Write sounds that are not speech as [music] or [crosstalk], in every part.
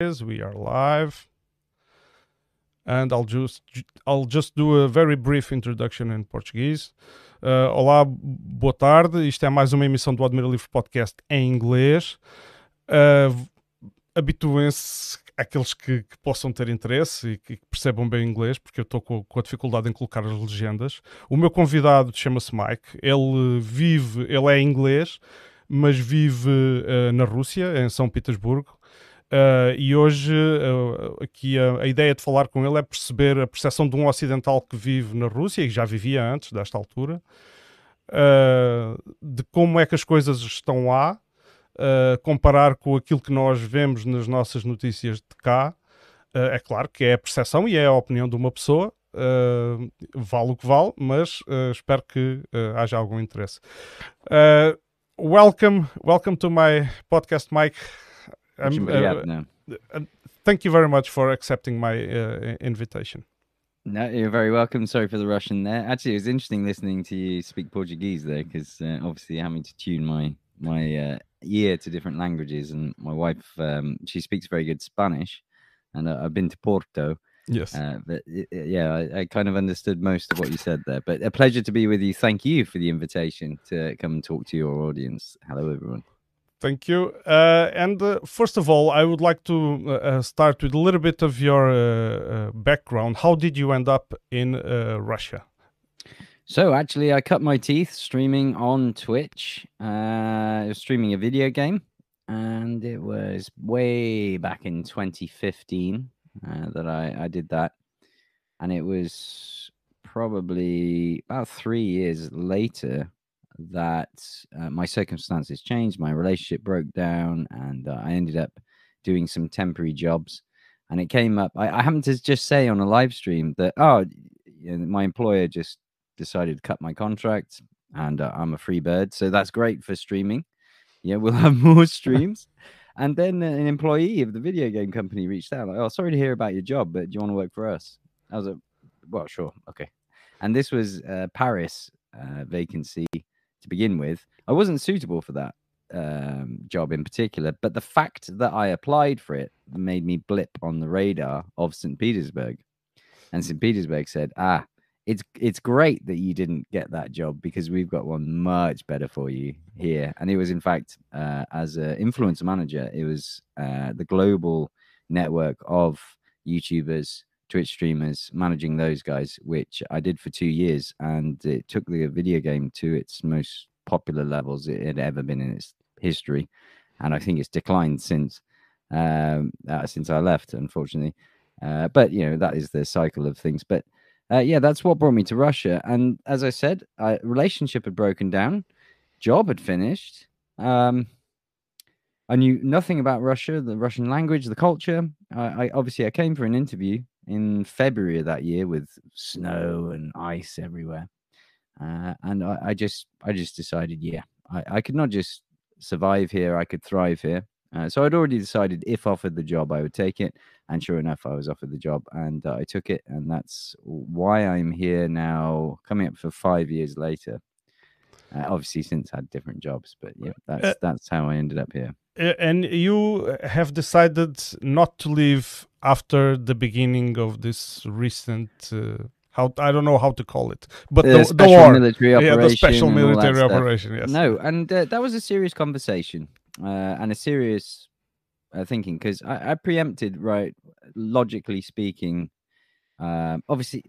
is. We are live. And I'll just I'll just do a very brief introduction in Portuguese. Uh, olá, boa tarde. Isto é mais uma emissão do Admira Livre Podcast em inglês. Uh, Habituem-se aqueles que, que, possam ter interesse e que percebam bem inglês, porque eu estou com, com, a dificuldade em colocar as legendas. O meu convidado chama-se Mike. Ele vive, ele é inglês, mas vive uh, na Rússia, em São Petersburgo. Uh, e hoje uh, aqui a, a, ideia de falar com ele é perceber a percepção de um ocidental que vive na Rússia e já vivia antes desta altura, uh, de como é que as coisas estão lá, comparar com aquilo que nós vemos nas nossas notícias de cá. é claro que é a percepção e é a opinião de uma pessoa, vale o que vale, mas espero que haja algum interesse. welcome, welcome to my podcast, Mike. Um, uh, uh, thank you very much for accepting my uh, invitation. No, you're very welcome. Sorry for the Russian there. Actually, it was interesting listening to you speak Portuguese there, because uh, obviously having to tune my my uh, ear to different languages, and my wife um, she speaks very good Spanish, and uh, I've been to Porto. Yes, but yeah, I, I, kind of understood most of what you said there. But a pleasure to be with you. Thank you for the invitation to come and talk to your audience. Hello, everyone. Thank you. Uh, and uh, first of all, I would like to uh, uh start with a little bit of your uh, uh, background. How did you end up in Russia? So, actually, I cut my teeth streaming on Twitch. Streaming a video game, and it was way back in 2015 that I, I did that. And it was probably about three years later that uh, my circumstances changed, my relationship broke down, and uh, I ended up doing some temporary jobs. And it came up. I, I happened to just say on a live stream that oh, you know, my employer just decided to cut my contract, and uh, I'm a free bird, so that's great for streaming. Yeah, we'll have [laughs] more streams. and then an employee of the video game company reached out, like, "Oh, sorry to hear about your job, but do you want to work for us?" I was like, "Well, sure, okay." And this was uh, Paris uh, vacancy to begin with. I wasn't suitable for that um, job in particular, but the fact that I applied for it made me blip on the radar of St. Petersburg. And St. Petersburg said, ah, it's it's great that you didn't get that job because we've got one much better for you here. And it was, in fact, uh, as an influencer manager, it was uh, the global network of YouTubers Twitch streamers, managing those guys, which I did for two years, and it took the video game to its most popular levels it had ever been in its history, and I think it's declined since um, uh, since I left, unfortunately. Uh, but you know that is the cycle of things. But uh, yeah, that's what brought me to Russia. And as I said, I, relationship had broken down, job had finished. Um, I knew nothing about Russia, the Russian language, the culture. I, I obviously I came for an interview in February of that year with snow and ice everywhere. Uh, and I, I, just I just decided, yeah, I, I, could not just survive here, I could thrive here. Uh, so I'd already decided if offered the job, I would take it. And sure enough, I was offered the job and uh, I took it. And that's why I'm here now, coming up for five years later. Uh, obviously, since I had different jobs, but yeah, that's uh, that's how I ended up here. And you have decided not to leave after the beginning of this recent uh, how I don't know how to call it, but the, the, the war, military operation, yeah, the special military operation. Yes, no, and uh, that was a serious conversation uh, and a serious uh, thinking because I, I, preempted right, logically speaking. Um, obviously,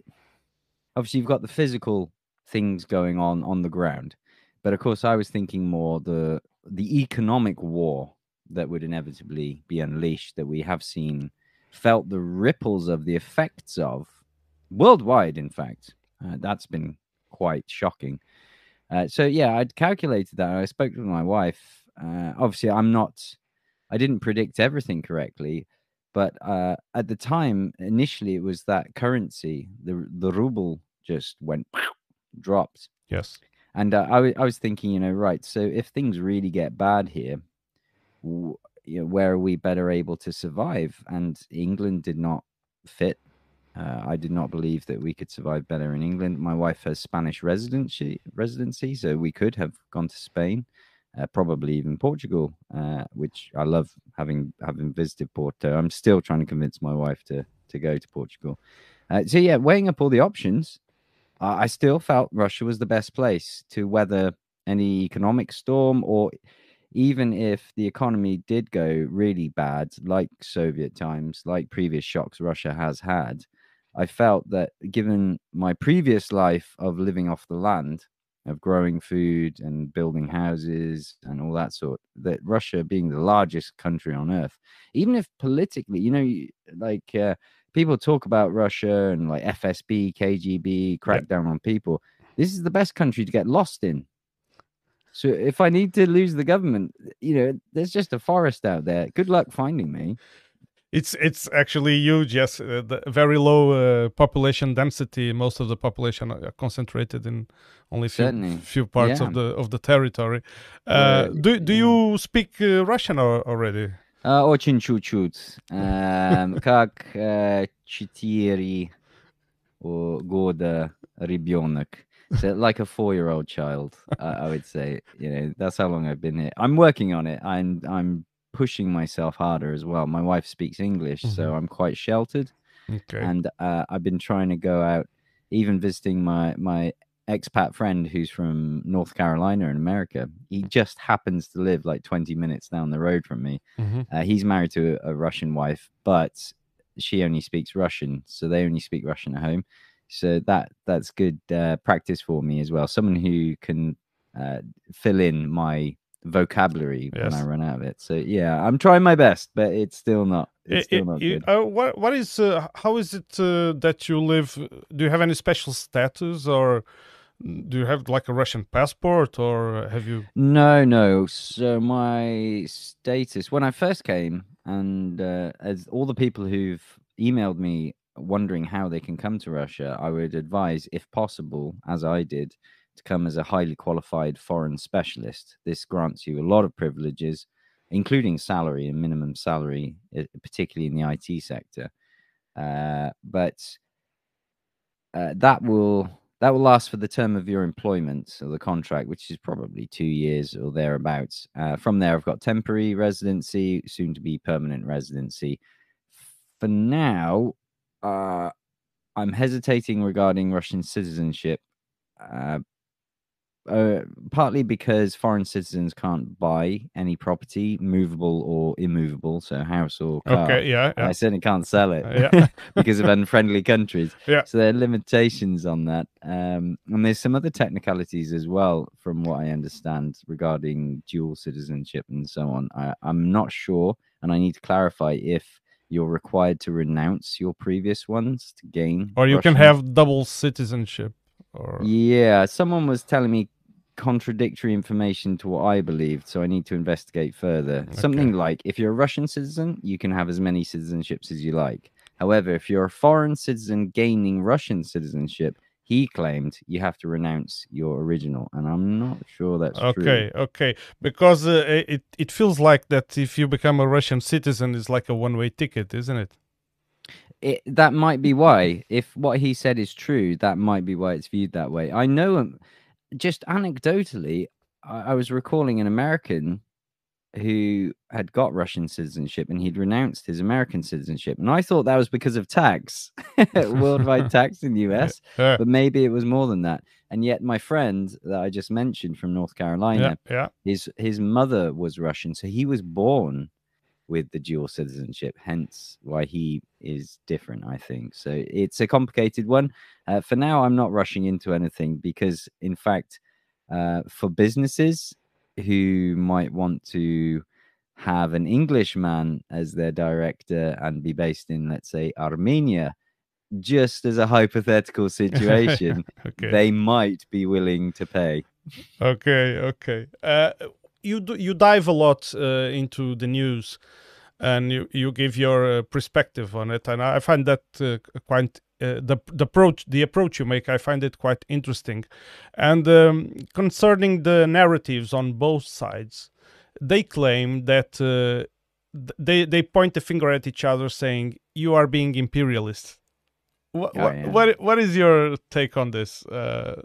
obviously, you've got the physical things going on on the ground, but of course, I was thinking more the the economic war that would inevitably be unleashed that we have seen felt the ripples of the effects of worldwide, in fact. Uh, that's been quite shocking. Uh, so, yeah, I'd calculated that. I spoke with my wife. Uh, obviously, I'm not, I didn't predict everything correctly. But uh, at the time, initially, it was that currency, the, the ruble just went, dropped. Yes. And uh, I, I was thinking, you know, right. So if things really get bad here, you know, where are we better able to survive? And England did not fit. Uh, I did not believe that we could survive better in England. My wife has Spanish residency, residency, so we could have gone to Spain. uh, probably even Portugal, uh, which I love having having visited Porto. I'm still trying to convince my wife to to go to Portugal. Uh, so yeah, weighing up all the options, I still felt Russia was the best place to weather any economic storm, or even if the economy did go really bad, like Soviet times, like previous shocks Russia has had. I felt that given my previous life of living off the land, of growing food and building houses and all that sort that russia being the largest country on earth even if politically you know like uh, people talk about russia and like fsb kgb crackdown on people this is the best country to get lost in so if i need to lose the government you know there's just a forest out there good luck finding me it's it's actually huge. Yes, uh, the very low uh, population density. Most of the population are concentrated in only few, few parts yeah. of the of the territory. Uh, uh do do yeah. you speak uh, Russian or, already? Uh, очень чуть-чуть. [laughs] Как четыре года ребенок. So like a four-year-old child, I would say. You know, that's how long I've been here. I'm working on it. I'm I'm pushing myself harder as well. My wife speaks English, mm-hmm. so I'm quite sheltered. Okay. And uh, I've been trying to go out, even visiting my my expat friend who's from North Carolina in America. He just happens to live like 20 minutes down the road from me. Mm-hmm. Uh, he's married to a, a, Russian wife, but she only speaks Russian, so they only speak Russian at home. So that that's good uh, practice for me as well. Someone who can uh, fill in my vocabulary yes. when I run out of it. So yeah, I'm trying my best, but it's still not. It's it, still not it, uh, what what is uh, how is it uh, that you live? Do you have any special status or? Do you have like a Russian passport or have you? No, no. So my status when I first came, and uh, as all the people who've emailed me wondering how they can come to Russia, I would advise, if possible, as I did, to come as a highly qualified foreign specialist. This grants you a lot of privileges, including salary and minimum salary, particularly in the IT sector. Uh, but uh, that will that will last for the term of your employment or the contract, which is probably two years or thereabouts. Uh, from there, I've got temporary residency, soon to be permanent residency. For now, uh, I'm hesitating regarding Russian citizenship uh, uh, partly because foreign citizens can't buy any property, movable or immovable, so house or car. Okay, yeah, yeah. I certainly can't sell it uh, yeah. [laughs] because of unfriendly countries. [laughs] Yeah. So there are limitations on that. Um, and there's some other technicalities as well, from what I understand, regarding dual citizenship and so on. I, I'm not sure, and I need to clarify if you're required to renounce your previous ones to gain. Or you Russian. can have double citizenship. Or... Yeah, someone was telling me contradictory information to what I believed, so I need to investigate further. Okay. Something like if you're a Russian citizen, you can have as many citizenships as you like. However, if you're a foreign citizen gaining Russian citizenship, he claimed you have to renounce your original, and I'm not sure that's okay, true. Okay, okay, because uh, it it feels like that if you become a Russian citizen, it's like a one way ticket, isn't it? It, that might be why. If what he said is true, that might be why it's viewed that way. I know just anecdotally, I, I was recalling an American who had got Russian citizenship and he'd renounced his American citizenship. And I thought that was because of tax, [laughs] worldwide [laughs] tax in the US, but maybe it was more than that. And yet, my friend that I just mentioned from North Carolina, yeah, yeah. his his mother was Russian, so he was born with the dual citizenship, hence why he is different, I think. So it's a complicated one. Uh, for now, I'm not rushing into anything because, in fact, uh, for businesses who might want to have an Englishman as their director and be based in, let's say, Armenia, just as a hypothetical [laughs] situation, okay. they might be willing to pay. Okay, okay. Uh, you do, you dive a lot uh, into the news and you, you give your uh, perspective on it and i find that uh, quite uh, the, the approach the approach you make i find it quite interesting and um, concerning the narratives on both sides they claim that uh, they they point the finger at each other saying you are being imperialist what, oh, yeah. what, what is your take on this uh,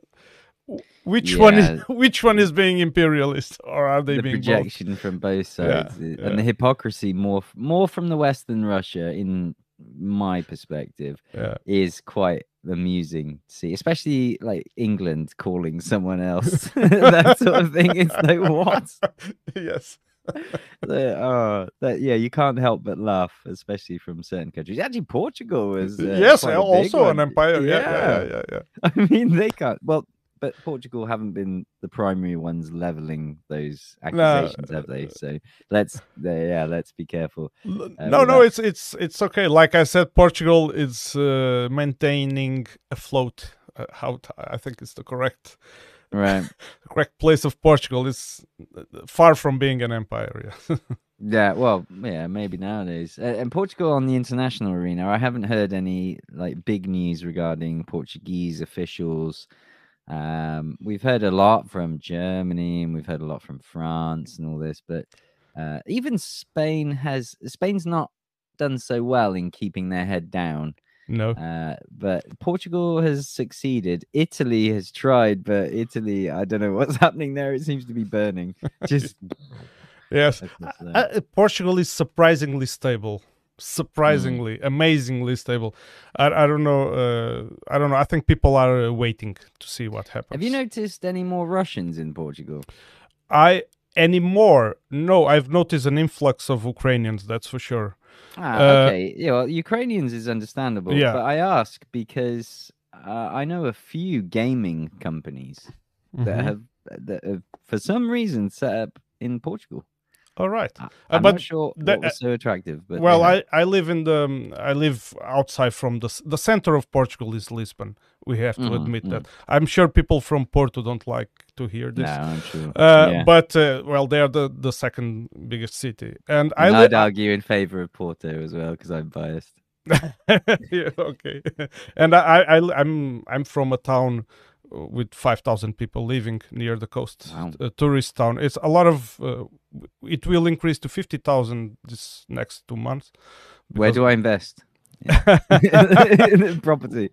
which one is [laughs] which one is being imperialist, or are they the being both? projection from both sides yeah. and the hypocrisy more more from the west than russia in my perspective Yeah. is quite amusing to see especially like england calling someone else [laughs] that sort of thing it's like what [laughs] yes. [laughs] The- oh, that yeah you can't help but laugh especially from certain countries actually portugal was uh, yes, also an empire. Yeah, yeah, yeah, yeah. yeah. I mean, they can't. Well, but Portugal haven't been the primary ones leveling those accusations, have they? So let's, yeah, let's be careful. Uh, no, no, that- it's it's it's okay. Like I said, Portugal is uh, maintaining afloat. Uh, how t- I think it's the correct Right. [laughs] correct place of Portugal. It's uh, far from being an empire. Yeah. [laughs] Yeah. Well, yeah, maybe nowadays. Uh, and Portugal on the international arena, I haven't heard any like big news regarding Portuguese officials. Um, we've heard a lot from Germany and we've heard a lot from France and all this, but uh, even Spain has Spain's not done so well in keeping their head down. no. Uh, but Portugal has succeeded. Italy has tried, but Italy, I don't know what's [laughs] happening there. It seems to be burning. [laughs] Just Yes. [laughs] Uh, Portugal is surprisingly stable. Mm. Surprisingly, amazingly stable. I, I don't know. Uh, I don't know. I think people are uh, waiting to see what happens. Have you noticed any more Russians in Portugal? I anymore? No, I've noticed an influx of Ukrainians. That's for sure. Ah, Uh, okay. Yeah, well, Ukrainians is understandable. Yeah. But I ask because uh, I know a few gaming companies that Mhm. have that have, for some reason set up in Portugal. All right. I- Uh, I'm but not sure that- was so attractive. But well, have. I, I live in the um, I live outside from the the center of Portugal is Lisbon. We have to Mhm, admit mhm. that. I'm sure people from Porto don't like to hear this. no. I'm sure. Uh, yeah. But uh, well, they are the, the second biggest city, and I li- I'd argue in favor of Porto as well because I'm biased. [laughs] yeah, okay. [laughs] and I, I, I'm, I'm from a town uh, with five thousand people living near the coast, Wow. a tourist town. It's a lot of. Uh, it will increase to fifty thousand this next two months. Where do I invest? [laughs] Property.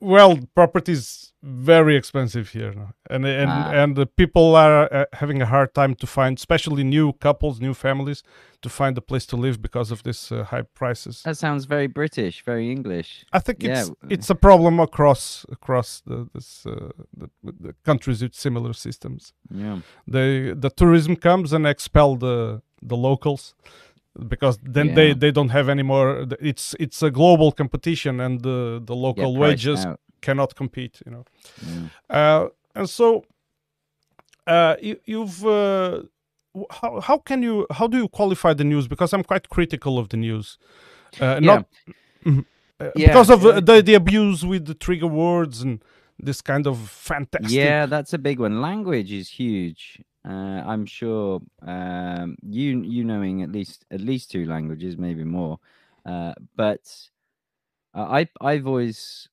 Well, property is very expensive here, and and Ah. and the people are uh, having a hard time to find, especially new couples, new families, to find a place to live because of this uh, high prices. That sounds very British, very English. I think yeah, it's it's a problem across across the this uh, the, the countries with similar systems. Yeah. The the tourism comes and expel the the locals because then they Yeah. they don't have any more. It's it's a global competition and the the local wages out. cannot compete. You know. Uh, and so uh, you, you've uh, how how can you how do you qualify the news? Because I'm quite critical of the news. Uh, Not Mhm. Uh, Yeah, because of uh, uh, the the abuse with the trigger words and this kind of fantastic. Yeah, that's a big one. Language is huge. Uh, I'm sure um, you you knowing at least at least two languages, maybe more. Uh, but uh, I I've always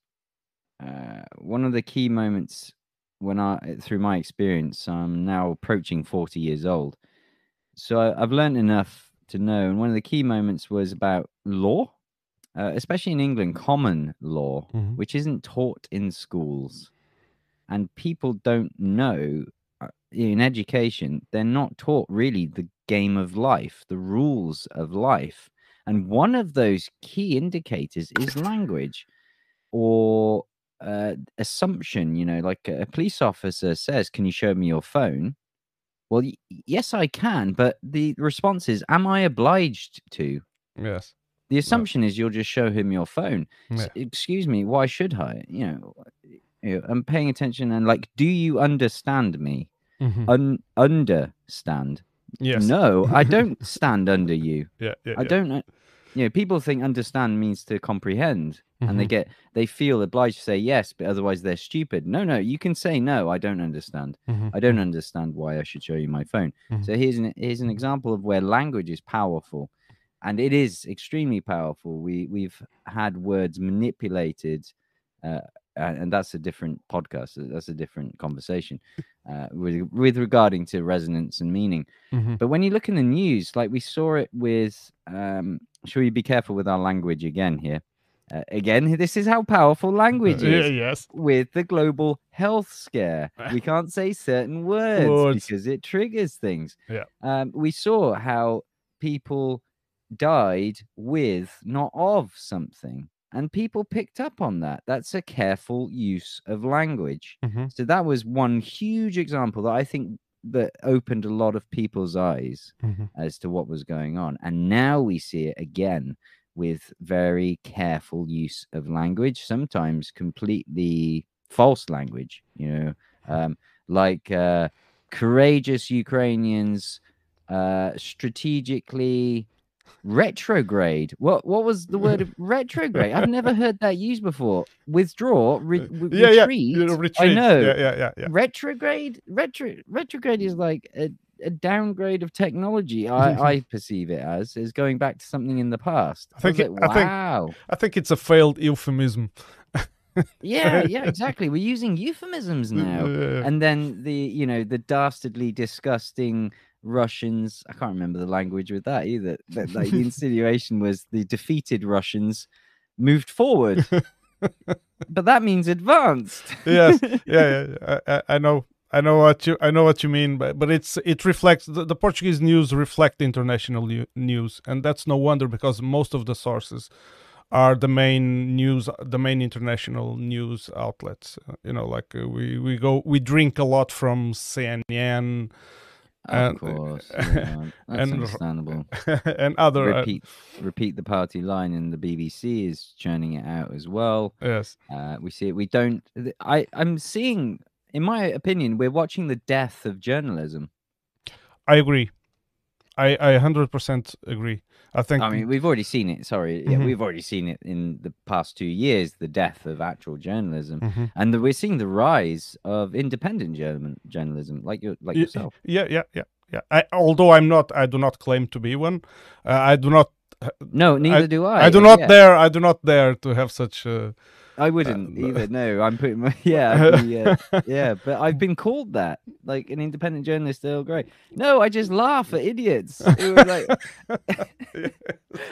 uh, one of the key moments when I through my experience, I'm now approaching 40 years old. So I, I've learned enough to know, and one of the key moments was about law, uh, especially in England, common law Mhm. which isn't taught in schools. And people don't know in education, they're not taught really the game of life, the rules of life. And one of those key indicators is language or uh, assumption. You know, like a police officer says, Can you show me your phone? Well, y- yes, I can. But the response is, Am I obliged to? Yes. The assumption is you'll just show him your phone. Yeah. excuse me, why should I? You know, you know, I'm paying attention and like, do you understand me? Mhm. Un- understand? Yes. No, I don't [laughs] stand under you. Yeah. yeah, I yeah. don't. You know, people think understand means to comprehend, and they Mhm. get they feel obliged to say yes, but otherwise they're stupid. No, no, you can say no. I don't understand. Mhm. I don't understand why I should show you my phone. Mhm. So here's an here's an example of where language is powerful, and it is extremely powerful. We we've had words manipulated, uh, and that's a different podcast. That's a different conversation uh, with with regarding to resonance and meaning. Mhm. But when you look in the news, like we saw it with, um, should we be careful with our language again here? Uh, again, this is how powerful language Uh, yeah, is yes. with the global health scare. We [laughs] can't say certain words, Words. because it triggers things. Yeah. Um, we saw how people died with, not of something. And people picked up on that. That's a careful use of language. Mhm. So that was one huge example that I think that opened a lot of people's eyes Mhm. as to what was going on. And now we see it again with very careful use of language, sometimes completely false language, you know, um, like uh, courageous Ukrainians uh, strategically retrograde. What what was the word [laughs] retrograde? I've never heard that used before. Withdraw, re- uh, w- yeah, yeah, retreat. I know. Yeah, yeah, yeah, yeah. Retrograde, retro retrograde is like a, a downgrade of technology. I, [laughs] I perceive it as is going back to something in the past. I think was it- like, I think- wow. I think it's a failed euphemism. yeah, yeah, exactly. We're using euphemisms [laughs] now. Yeah. And then the you know the dastardly, disgusting Russians. I can't remember the language with that either. But like the insinuation was the defeated Russians moved forward, [laughs] but that means advanced. yes, yeah, [laughs] yeah. I, I- know, I know what you, I know what you mean, but but it's it reflects the, the Portuguese news reflect international news, and that's no wonder because most of the sources are the main news, the main international news outlets. Uh, you know, like uh, we we go, we drink a lot from CNN Of And- course, yeah, that's and- understandable. [laughs] and other. uh, repeat repeat the party line and the BBC is churning it out as well. yes, Uh, we see it. We don't. I I'm seeing, in my opinion, we're watching the death of journalism. I agree. I I hundred percent agree. I think. I mean, we've already seen it. Sorry, yeah, Mhm. we've already seen it in the past two years. The death of actual journalism, Mhm. and the, we're seeing the rise of independent journal- journalism, like you, like Ye- yourself. Yeah, yeah, yeah, yeah. I, although I'm not, I do not claim to be one. Uh, I do not. No, neither do I. I, do not yeah. dare. I do not dare to have such. Uh, I wouldn't no. either. No, I'm putting my [laughs] yeah, be, [laughs] uh, yeah. But I've been called that, like an independent journalist. All great. No, I just laugh at idiots. It was like, [laughs]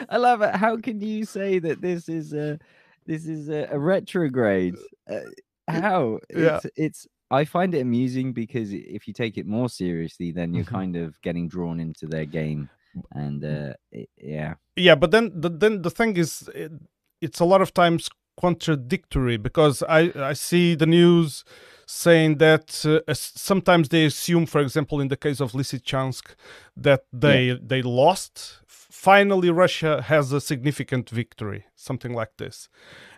I love it. How can you say that this is a this is a, a retrograde? Uh, how? Yeah. It's, it's. I find it amusing because if you take it more seriously, then you're Mhm. kind of getting drawn into their game, and uh, it, yeah, yeah, but then the then the thing is, it, it's a lot of times contradictory because I I see the news saying that uh, sometimes they assume, for example, in the case of Lysychansk, that they they lost. Finally, Russia has a significant victory, something like this.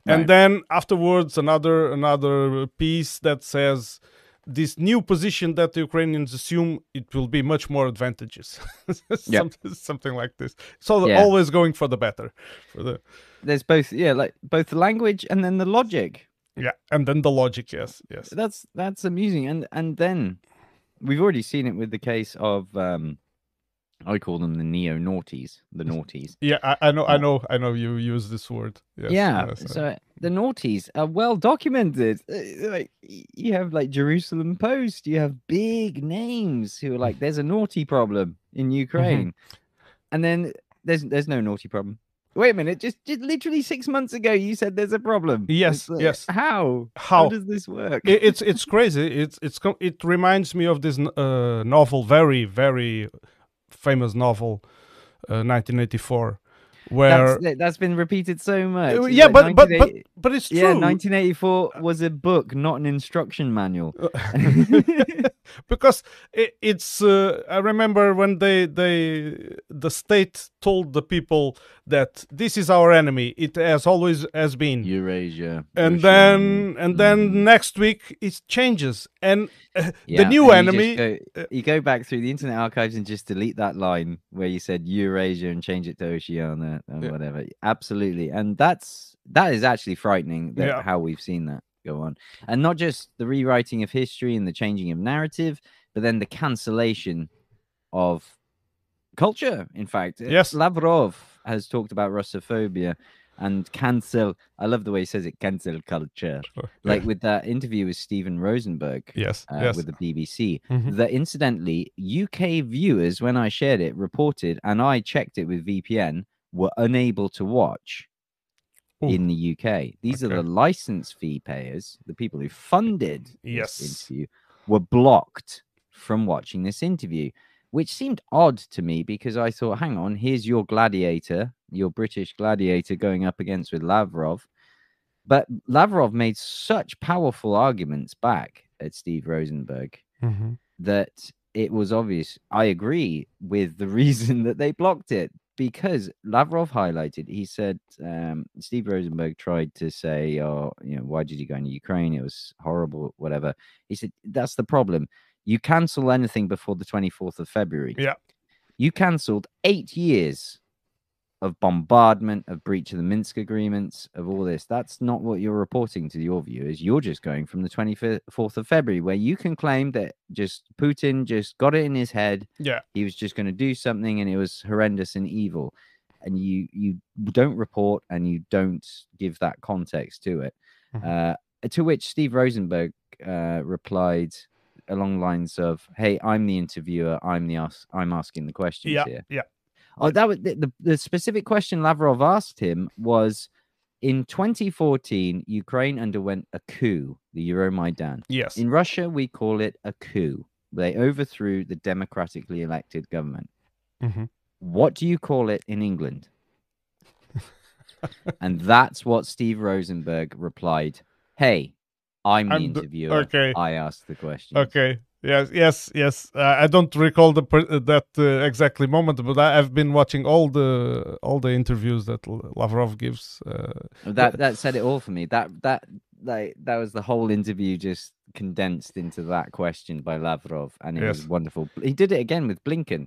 and then afterwards another another piece that says this new position that the Ukrainians assume it will be much more advantageous, [laughs] something, something like this. So Yeah. always going for the better, for the there's both yeah, like both the language and then the logic. yeah, and then the logic. Yes, yes, that's that's amusing and and then we've already seen it with the case of um i call them the neo naughties the naughties yeah. I, I know, I Uh, know, I know. You use this word. Yes, yeah yes, so the naughties are well documented Uh, like you have like jerusalem post you have big names who are like there's a naughty problem in Mm-hmm. ukraine and then there's there's no naughty problem wait a minute just, just literally six months ago you said there's a problem Yes, like, yes. how How? does this work it, it's it's crazy. It's it's it reminds me of this uh, novel, very very famous novel, uh, 1984, where that's, that- that's been repeated so much. Uh, It's yeah, like but but but but it's true. yeah, 1984 was a book, not an instruction manual. [laughs] [laughs] because it, it's uh, i remember when they they the state told the people that this is our enemy it has always has been Eurasia. and Russia, then and then mm. next week it changes and uh, Yeah, the new and you just enemy You go, back through the Internet Archives and just delete that line where you said Eurasia and change it to Oceania or Yeah. whatever. Absolutely, and that's that is actually frightening. That Yeah. how we've seen that go on, and not just the rewriting of history and the changing of narrative, but then the cancellation of culture. In fact, Uh, Yes. Lavrov has talked about Russophobia and cancel. I love the way he says it. Cancel culture, like with that interview with Stephen Rosenberg yes uh, yes with the BBC. Mhm. That incidentally, UK viewers, when I shared it, reported, and I checked it with VPN, were unable to watch Ooh. in the UK. These are the license fee payers, the people who funded this Yes. interview, were blocked from watching this interview, which seemed odd to me because I thought, hang on, here's your gladiator, your British gladiator going up against with Lavrov. But Lavrov made such powerful arguments back at Steve Rosenberg Mhm. that it was obvious. I agree with the [laughs] reason that they blocked it because Lavrov highlighted. He said um, Steve Rosenberg tried to say, "Oh, you know, why did you go into Ukraine? It was horrible, whatever." He said that's the problem. You cancel anything before the twenty fourth of February. Yeah. you cancelled eight years of bombardment, of breach of the Minsk agreements, of all this. That's not what you're reporting to your viewers. You're just going from the 24th of February, where you can claim that just Putin just got it in his head. Yeah. He was just going to do something and it was horrendous and evil. And you you don't report and you don't give that context to it. Mhm. Uh, to which Steve Rosenberg uh, replied along lines of, "Hey, I'm the interviewer. I'm the ask, I'm asking the questions Yeah. here." Yeah. Oh, that was the, the, the specific question Lavrov asked him was in 2014, Ukraine underwent a coup, the Euromaidan. Yes. In Russia, we call it a coup. They overthrew the democratically elected government. Mhm. What do you call it in England? [laughs] and that's what Steve Rosenberg replied. Hey, I'm the I'm the- interviewer. okay. I asked the question. Okay. Yes. Yes. Yes. Uh, I don't recall the that uh, exactly moment, but I, I've been watching all the all the interviews that Lavrov gives. Uh, That that said it all for me. That that like that was the whole interview just condensed into that question by Lavrov, and it was wonderful. He did it again with Blinken.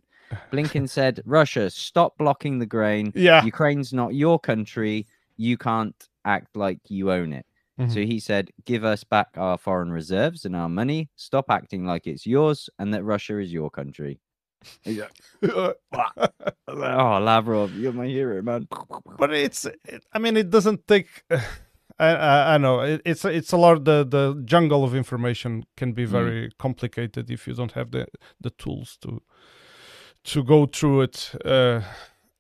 Blinken [laughs] said, "Russia, stop blocking the grain. yeah. Ukraine's not your country. You can't act like you own it." Mhm. So he said, "Give us back our foreign reserves and our money. Stop acting like it's yours, and that Russia is your country." Yeah. [laughs] Oh, Lavrov, you're my hero, man. but it's it, i mean it doesn't take [sighs] I, I i know it, it's it's a lot the the jungle of information can be Mm. very complicated if you don't have the the tools to to go through it uh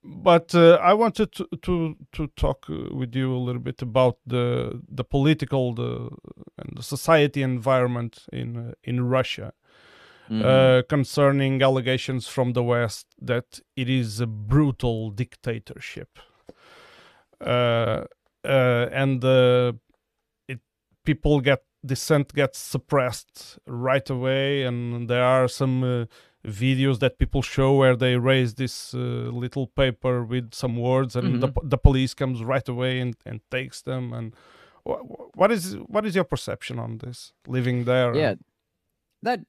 but uh, I wanted to, to to talk uh, with you a little bit about the the political the and the society environment in uh, in Russia Mhm. uh, concerning allegations from the West that it is a brutal dictatorship, uh, uh, and uh, it people get dissent gets suppressed right away, and there are some uh, videos that people show where they raise this uh, little paper with some words, and the, the police comes right away and, and takes them. And wh- wh- what is what is your perception on this? Living there, Yeah, that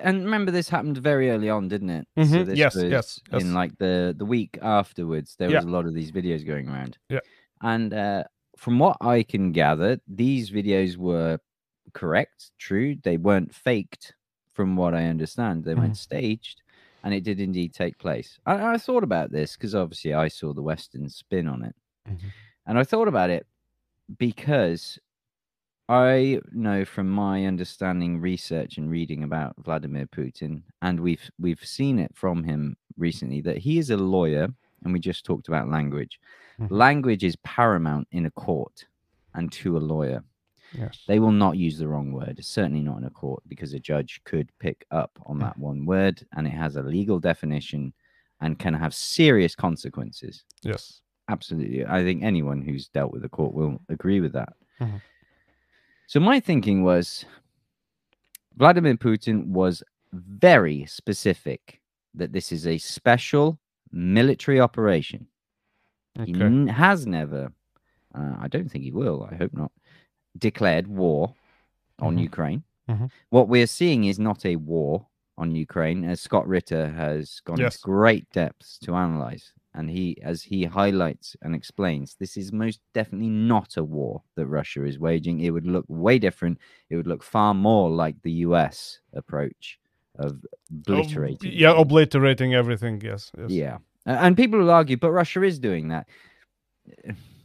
and remember this happened very early on, didn't it? Mhm, this yes, yes, yes. In like the the week afterwards, there Yeah. was a lot of these videos going around. Yeah. and uh, from what I can gather, these videos were correct, true. They weren't faked, from what I understand. They weren't staged, and it did indeed take place. I, I thought about this because obviously I saw the Western spin on it, Mhm. and I thought about it because I know from my understanding, research, and reading about Vladimir Putin, and we've we've seen it from him recently that he is a lawyer, and we just talked about language. Mhm. Language is paramount in a court and to a lawyer. Yes. They will not use the wrong word, certainly not in a court, because a judge could pick up on that one word, and it has a legal definition and can have serious consequences Yes. absolutely. I think anyone who's dealt with the court will agree with that. Mhm. So my thinking was Vladimir Putin was very specific that this is a special military operation. He n- has never, uh, I don't think he will, I hope not, declared war on Mhm. Ukraine. Mhm. What we're seeing is not a war on Ukraine, as Scott Ritter has gone Yes. into great depths to analyze. And he, as he highlights and explains, this is most definitely not a war that Russia is waging. It would look way different. It would look far more like the US approach of obliterating. Oh, yeah, obliterating everything. Yes. yes. Yeah. And people will argue, but Russia is doing that.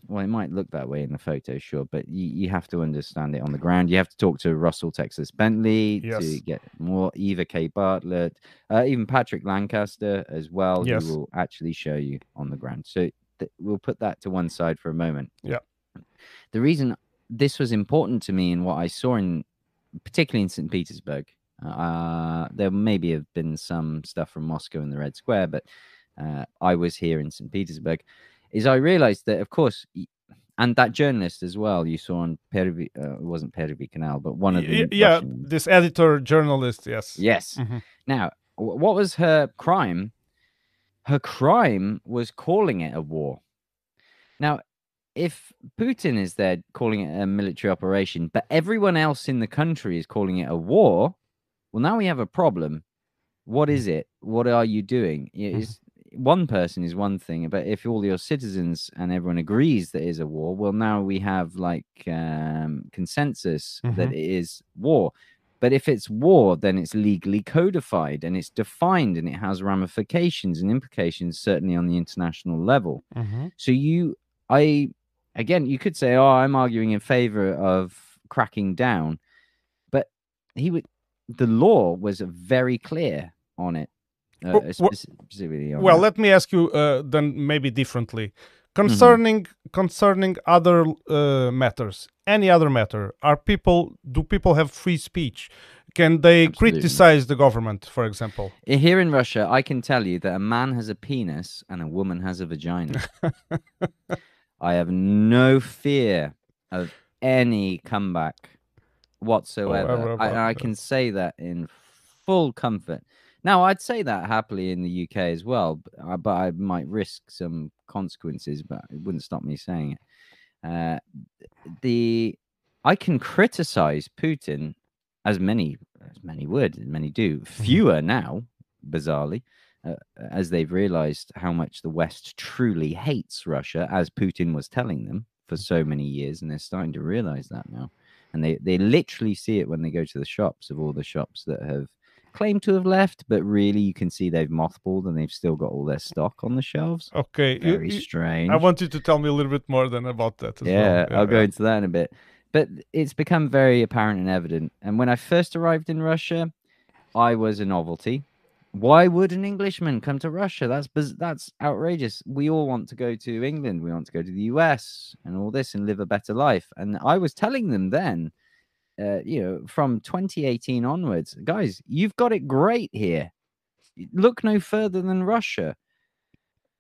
Well, it might look that way in the photo, sure, but you, you have to understand it on the ground. You have to talk to Russell Texas Bentley Yes. to get more, Eva K. Bartlett, uh, even Patrick Lancaster as well, Yes. who will actually show you on the ground. So th- we'll put that to one side for a moment. Yeah. The reason this was important to me and what I saw in, particularly in St. Petersburg, uh, there maybe have been some stuff from Moscow and the Red Square, but uh, I was here in St. Petersburg, is I realized that, of course, and that journalist as well you saw on Pervi, uh, it wasn't Pervi Canal, but one of the yeah, Russian- this editor journalist, yes. Yes. Mhm. Now, what was her crime? Her crime was calling it a war. Now, if Putin is there calling it a military operation, but everyone else in the country is calling it a war, well, now we have a problem. What is it? What are you doing? Mhm. is one person is one thing, but if all your citizens and everyone agrees that it is a war, well, now we have like um, consensus that Mhm. it is war. But if it's war, then it's legally codified and it's defined and it has ramifications and implications, certainly on the international level. Mhm. So you, I, again, you could say, oh, I'm arguing in favor of cracking down, but he would, the law was very clear on it. Uh, specifically Well, that. let me ask you uh, then maybe differently. Mm-hmm. Concerning concerning other uh, matters, any other matter, are people do people have free speech? Can they Absolutely. criticize the government, for example? Here in Russia, I can tell you that a man has a penis and a woman has a vagina. [laughs] I have no fear of any comeback whatsoever. ever I, about I that. can say that in full comfort. Now, I'd say that happily in the UK as well, b- uh, but I might risk some consequences, but it wouldn't stop me saying it. Uh, the I can criticize Putin as many as many would, and many do. Fewer now, bizarrely, uh, as they've realized how much the West truly hates Russia, as Putin was telling them for so many years, and they're starting to realize that now. And they, they literally see it when they go to the shops of all the shops that have claimed to have left, but really you can see they've mothballed and they've still got all their stock on the shelves. Okay, Very you- strange. I want you to tell me a little bit more than about that. As Yeah, well. I'll go into that in a bit. But it's become very apparent and evident. And when I first arrived in Russia, I was a novelty. Why would an Englishman come to Russia? That's that's outrageous. We all want to go to England. We want to go to the US and all this and live a better life. And I was telling them then, uh, you know, from 2018 onwards, guys, you've got it great here. Look no further than Russia.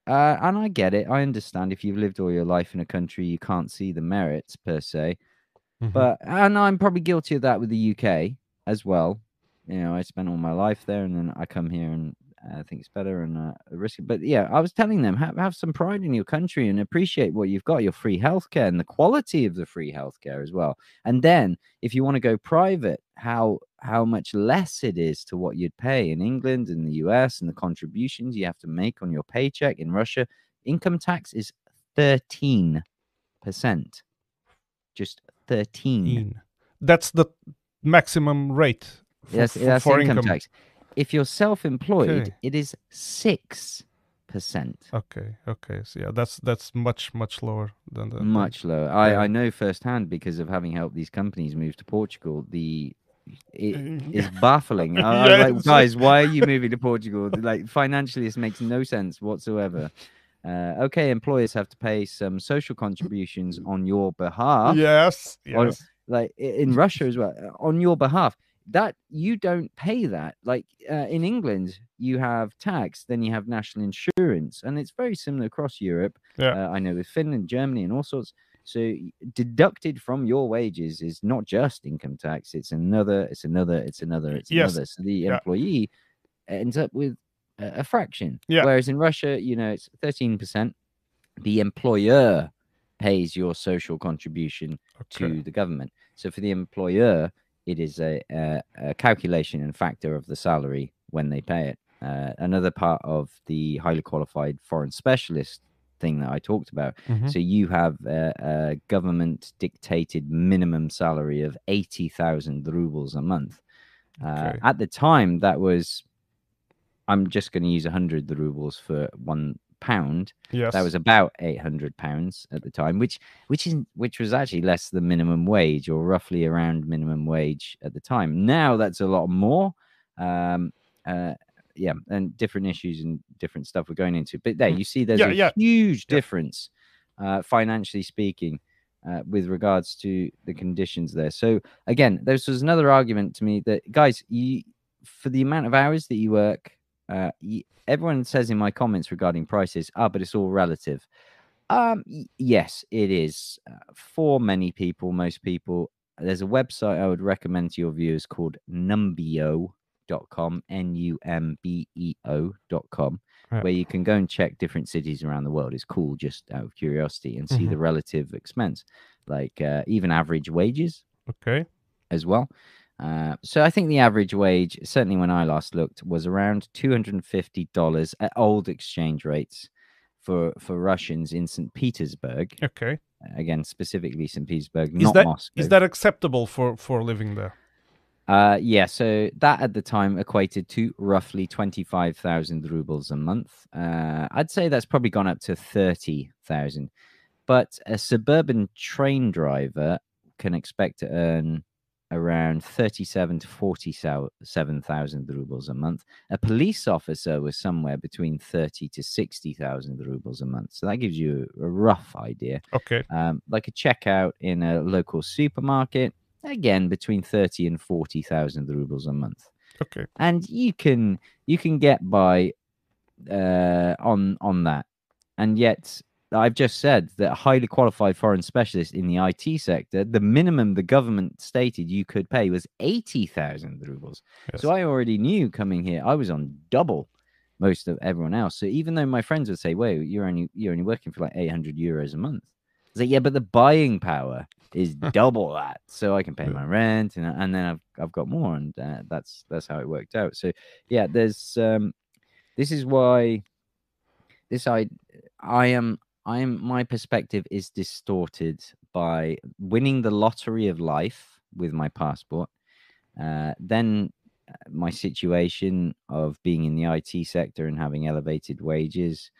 Uh, and I get it. I understand if you've lived all your life in a country, you can't see the merits per se. Mhm. But and I'm probably guilty of that with the UK as well. You know, I spent all my life there, and then I come here and I think it's better and uh, risk it. But yeah, I was telling them have have some pride in your country and appreciate what you've got, your free healthcare and the quality of the free healthcare as well. And then if you want to go private, how how much less it is to what you'd pay in England in the US and the contributions you have to make on your paycheck in Russia. Income tax is 13%. Just 13. That's the maximum rate. For, Yes, for, that's for income, tax. If you're self-employed, Okay. it is six percent, Okay, okay. So yeah, that's that's much much lower than the much lower. I, yeah. I know firsthand because of having helped these companies move to Portugal. The it is baffling. I, I'm Yeah, like, [laughs] guys, why are you moving to Portugal? Like financially, this makes no sense whatsoever. Uh, okay, employers have to pay some social contributions on your behalf. Yes, yes. like in Russia as well, on your behalf. That you don't pay that. Like uh, in England, you have tax, then you have national insurance, and it's very similar across Europe. Yeah. Uh, I know with Finland, Germany, and all sorts. So deducted from your wages is not just income tax; it's another, it's another, it's another, it's Yes. another. So the Yeah. employee ends up with a, a fraction. Yeah. Whereas in Russia, you know, it's thirteen percent. The employer pays your social contribution to the government. So for the employer, it is a, a, a calculation and factor of the salary when they pay it. Uh, another part of the highly qualified foreign specialist thing that I talked about. Mhm. So you have a, a government dictated minimum salary of 80,000 rubles a month. Uh, At the time, that was, I'm just going to use 100 rubles for one pound Yes. that was about 800 pounds at the time which which is which was actually less than minimum wage or roughly around minimum wage at the time now that's a lot more um uh yeah and different issues and different stuff we're going into but there Mm. you see there's Yeah, a yeah. huge Yeah. difference uh financially speaking uh, with regards to the conditions there. So again, this was another argument to me that guys, you for the amount of hours that you work, uh, everyone says in my comments regarding prices, ah, but it's all relative. Um, yes, it is uh, for many people, most people. There's a website I would recommend to your viewers called numbeo.com, N U M B E O.com, Yeah. where you can go and check different cities around the world. It's cool just out of curiosity and see the relative expense, like uh, even average wages Okay. as well. Uh, so I think the average wage, certainly when I last looked, was around two hundred and fifty dollars at old exchange rates for for Russians in St. Petersburg. Okay. Again, specifically St. Petersburg, Is not that Moscow. is that acceptable for for living there? Uh, yeah, so that at the time equated to roughly 25,000 rubles a month. Uh, I'd say that's probably gone up to 30,000. But a suburban train driver can expect to earn around 37 to 47,000 rubles a month. A police officer was somewhere between 30 to 60,000 rubles a month. So that gives you a rough idea Okay. um, like a checkout in a local supermarket again between 30 and 40,000 rubles a month Okay. and you can you can get by uh, on on that and yet I've just said that a highly qualified foreign specialist in the IT sector, the minimum the government stated you could pay was 80,000 rubles. Yes. So I already knew coming here, I was on double most of everyone else. So even though my friends would say, "Wait, you're only you're only working for like 800 euros a month," I was like, "Yeah, but the buying power is [laughs] double that, so I can pay my rent, and and then I've I've got more, and uh, that's that's how it worked out." So yeah, there's um, this is why this I I am I am my perspective is distorted by winning the lottery of life with my passport. Uh, then uh, my situation of being in the IT sector and having elevated wages.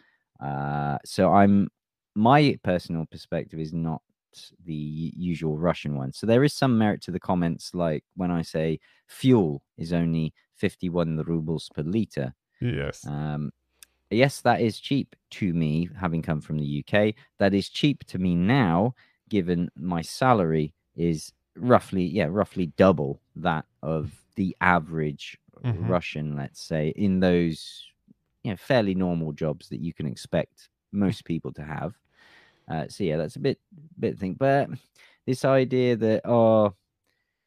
Uh, so I'm my personal perspective is not the usual Russian one. So there is some merit to the comments, like when I say fuel is only 51 rubles per liter. Yes. Um, yes, that is cheap to me, having come from the UK. That is cheap to me now, given my salary is roughly, yeah, roughly double that of the average Mhm. Russian, let's say, in those you know fairly normal jobs that you can expect most people to have. Uh, so yeah, that's a bit bit thing. But this idea that oh,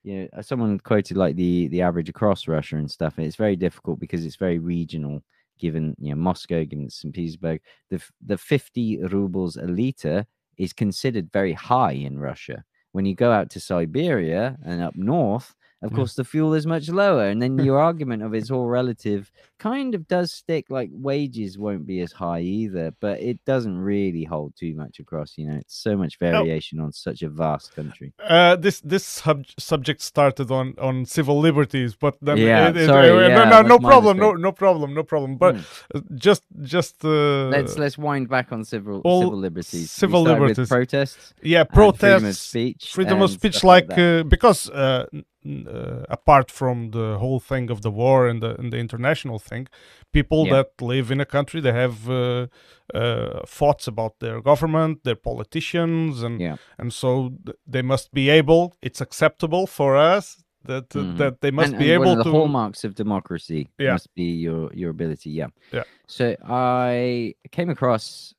you know, someone quoted like the the average across Russia and stuff. And it's very difficult because it's very regional. Given you know Moscow, given St. Petersburg, the the fifty rubles a liter is considered very high in Russia. When you go out to Siberia and up north, of Yeah. course, the fuel is much lower. And then [laughs] your argument of it's all relative kind of does stick. Like wages won't be as high either, but it doesn't really hold too much across. You know, it's so much variation on such a vast country. Uh, this this sub- subject started on on civil liberties, but then Yeah, it- it- sorry, uh, yeah, no, no, no problem, no, mistake. no problem, no problem. But uh, just just uh, let's let's wind back on civil civil liberties. Civil liberties. protests, yeah, and freedom of protests, speech, freedom of speech like like, uh, because uh, uh, apart from the whole thing of the war and the, and the international thing people Yeah. that live in a country they have uh, uh, thoughts about their government their politicians and Yeah. and so th- they must be able it's acceptable for us that Mhm. that they must and, be and able one of the to hallmarks of democracy Yeah. must be your your ability yeah Yeah. so i came across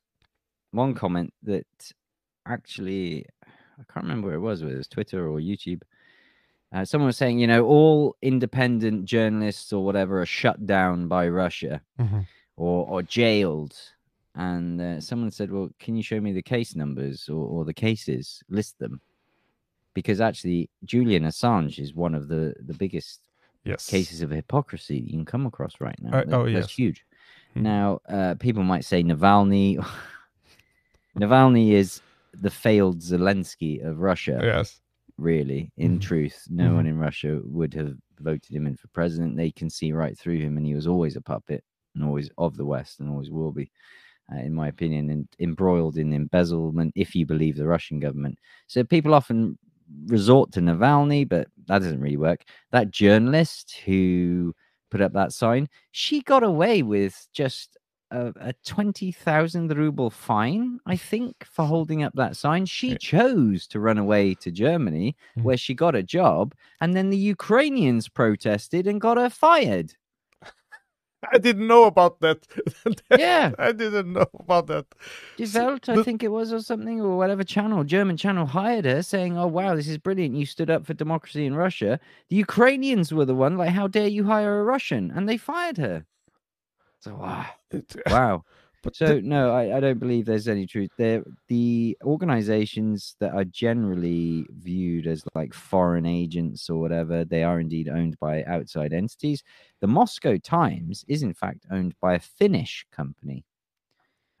one comment that actually i can't remember where it was whether it was twitter or youtube uh, someone was saying you know all independent journalists or whatever are shut down by russia Mhm. or or jailed and uh, someone said well can you show me the case numbers or, or the cases list them because actually julian assange is one of the the biggest yes cases of hypocrisy that you can come across right now. Uh, That- oh, that's yes. huge. Mhm. Now, uh, people might say Navalny. [laughs] Navalny is the failed Zelensky of Russia. yes Really, in Mhm. truth, no Mhm. one in Russia would have voted him in for president. They can see right through him, and he was always a puppet, and always of the West, and always will be. Uh, in my opinion, and embroiled in embezzlement, if you believe the Russian government. So people often resort to Navalny, but that doesn't really work. That journalist who put up that sign, she got away with just a, a 20,000 ruble fine, I think, for holding up that sign. She chose to run away to Germany, Mhm. where she got a job, and then the Ukrainians protested and got her fired. [laughs] I didn't know about that. [laughs] Yeah. I didn't know about that. Welt, I think it was, or something, or whatever channel, German channel, hired her saying, Oh, wow, this is brilliant. You stood up for democracy in Russia. The Ukrainians were the one, like, how dare you hire a Russian? And they fired her. So, wow. [laughs] Wow. but So the- no, I, I don't believe there's any truth there. The organizations that are generally viewed as like foreign agents or whatever, they are indeed owned by outside entities. The Moscow Times is in fact owned by a Finnish company,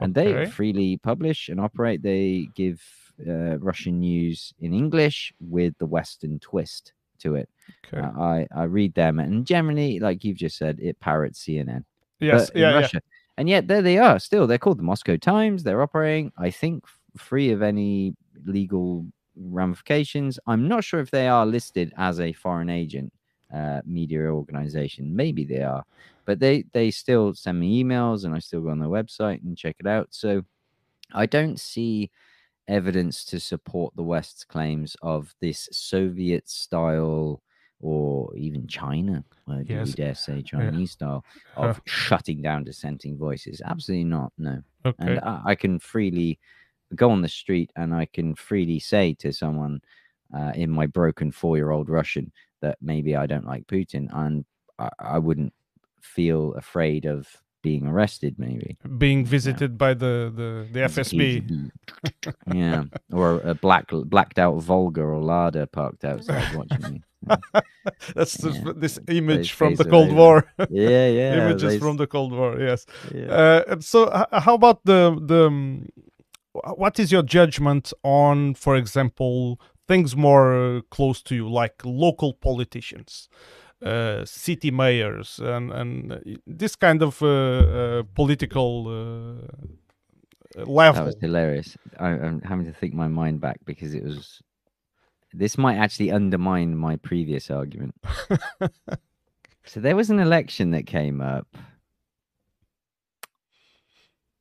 and they freely publish and operate. They give uh, Russian news in English with the Western twist to it. okay. Uh, I I read them, and generally, like you've just said, it parrots CNN yes. but in Yeah. Yeah. Russia. And yet there they are still. They're called the Moscow Times. They're operating, I think, free of any legal ramifications. I'm not sure if they are listed as a foreign agent uh, media organization. Maybe they are, but they they still send me emails, and I still go on their website and check it out. So I don't see evidence to support the West's claims of this Soviet style or even China, uh, do we dare say [laughs] Chinese style Uh, [laughs] of shutting down dissenting voices. Absolutely not. No. okay. And I, I can freely go on the street and I can freely say to someone uh, in my broken four year old Russian that maybe I don't like Putin and I, I wouldn't feel afraid of being arrested, maybe. Being visited by the the, the FSB. [laughs] yeah. Or a black blacked out Volga or Lada parked outside watching me. [laughs] That's this, Yeah, this image from the Cold. War. [laughs] Yeah, yeah. Images they- from the Cold War. Yes. yeah. Uh, and so, how about the the? um, What is your judgment on, for example, things more uh, close to you, like local politicians, city mayors, and and uh, this kind of uh, uh, political uh, level? That was hilarious. I, I'm having to think my mind back because it was. This might actually undermine my previous argument. [laughs] so there was an election that came up.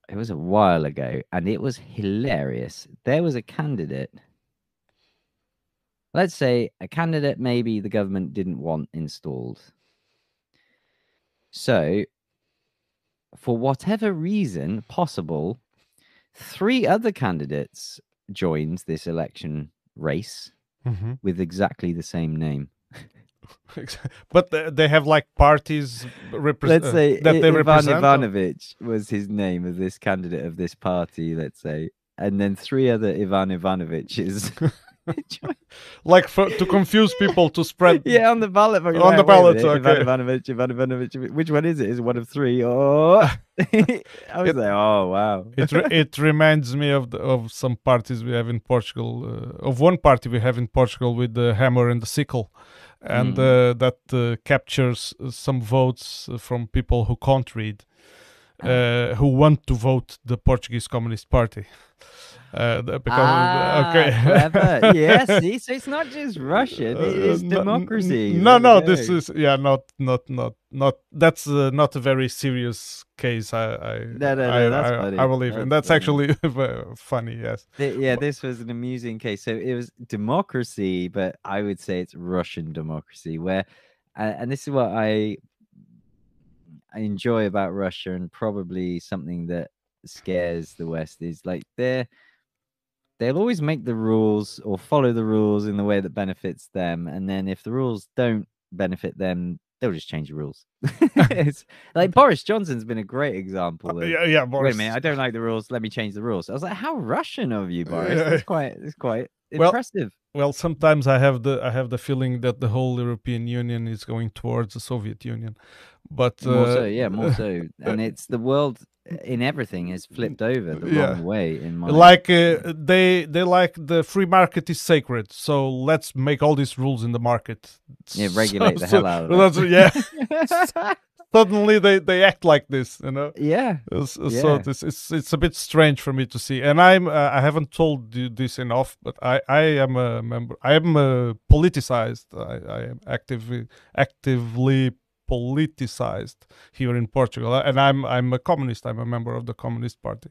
It was a while ago, and it was hilarious. There was a candidate. Let's say a candidate maybe the government didn't want installed. So, for whatever reason possible, three other candidates joined this election race Mhm. with exactly the same name. [laughs] but they, have like parties Let's uh, say that I- they Ivan represent. Ivanovich was his name of this candidate of this party, let's say. And then three other Ivan Ivanoviches. [laughs] [laughs] like for, to confuse people to spread [laughs] yeah, on the ballot. On Like, the ballot, minute, Ivan okay. Ivanovich, Ivan Ivanovich. Which one is it? Is it one of three? Oh, [laughs] I was It- like, oh wow. it re- it reminds me of the, of some parties we have in Portugal. Uh, of one party we have in Portugal with the hammer and the sickle, and Mm. uh, that uh, captures some votes from people who can't read, Ah. uh, who want to vote the Portuguese Communist Party. Uh, the- because ah, okay, [laughs] yeah, see, so it's not just Russian; it is Uh, no- democracy. No, no, we this is yeah, not, not, not, not. That's uh, not a very serious case. I, I, No, no, no, I, that's I, funny. I believe, and That's that's funny. actually [laughs] funny. Yes. Th- yeah, this was an amusing case. So it was democracy, but I would say it's Russian democracy, where, uh, and this is what I, I enjoy about Russia, and probably something that scares the West is like they're, they'll always make the rules or follow the rules in the way that benefits them, and then if the rules don't benefit them, they'll just change the rules. [laughs] [laughs] it's like Boris Johnson's been a great example. Of, yeah, yeah. Wait Boris. a minute, I don't like the rules. Let me change the rules. I was like, how Russian of you, Boris? That's quite, it's quite [laughs] Well, impressive. Well, sometimes I have the I have the feeling that the whole European Union is going towards the Soviet Union, but more uh, so, yeah, more so. And it's the world in everything is flipped over the Yeah. wrong way. In my like uh, they they like the free market is sacred, so let's make all these rules in the market. yeah, So- regulate the so- hell out of it. yeah, [laughs] [laughs] suddenly they they act like this, you know. yeah, Uh, s- So Yeah. this it's it's a bit strange for me to see, and I'm uh, I haven't told you this enough, but I I am a member. I am uh, politicized. I I am actively actively politicized here in Portugal. And I'm I'm a communist. I'm a member of the Communist Party,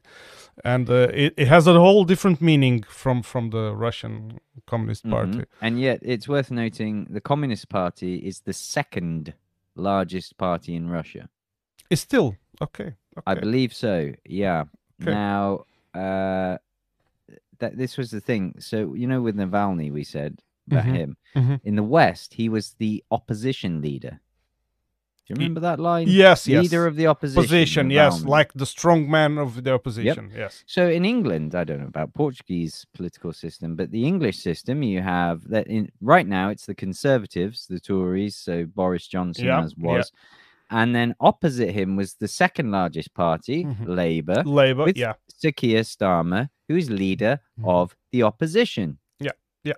and uh, it, it has a whole different meaning from from the Russian Communist Mhm. Party. And yet, it's worth noting the Communist Party is the second largest party in Russia. It's still okay. I believe so. Yeah. Okay. Now, uh, that this was the thing. So you know, with Navalny, we said about Mhm. him Mhm. in the West, he was the opposition leader. Do you remember that line? Yes, yes. Leader of the opposition. Position, yes, like the strong man of the opposition. Yes. So in England, I don't know about Portuguese political system, but the English system, you have that in right now it's the Conservatives, the Tories, so Boris Johnson Yeah, as yeah. was, and then opposite him was the second largest party, Mhm. Labour, Labour, with yeah. Sir Keir Starmer, who is leader Mhm. of the opposition. Yeah, yeah.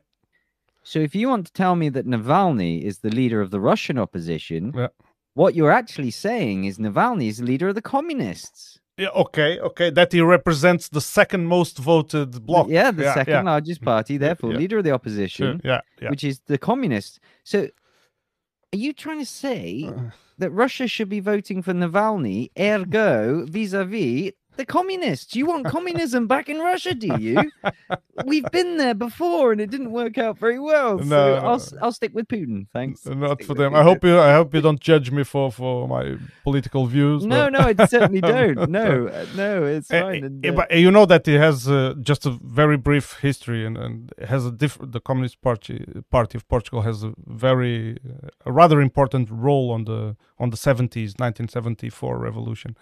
So if you want to tell me that Navalny is the leader of the Russian opposition, Yeah. What you're actually saying is Navalny is the leader of the communists. Yeah, okay, okay. That he represents the second most voted bloc. Yeah, the yeah, second yeah. largest party, therefore yeah. leader of the opposition, Yeah, yeah. which is the communists. So, are you trying to say Uh, that Russia should be voting for Navalny, ergo [laughs] vis-a-vis the communists? You want communism [laughs] back in Russia, do you? We've been there before, and it didn't work out very well. So No. I'll I'll stick with Putin. Thanks. Not Stick for them. I hope you. I hope you don't judge me for for my political views. No, but- no, I certainly [laughs] don't. No, uh, no, it's Eh, fine. eh, and, eh, uh, but you know that it has uh, just a very brief history, and, and it has a different. The Communist Party Party of Portugal has a very, uh, a rather important role on the on the seventies, nineteen seventy four revolution.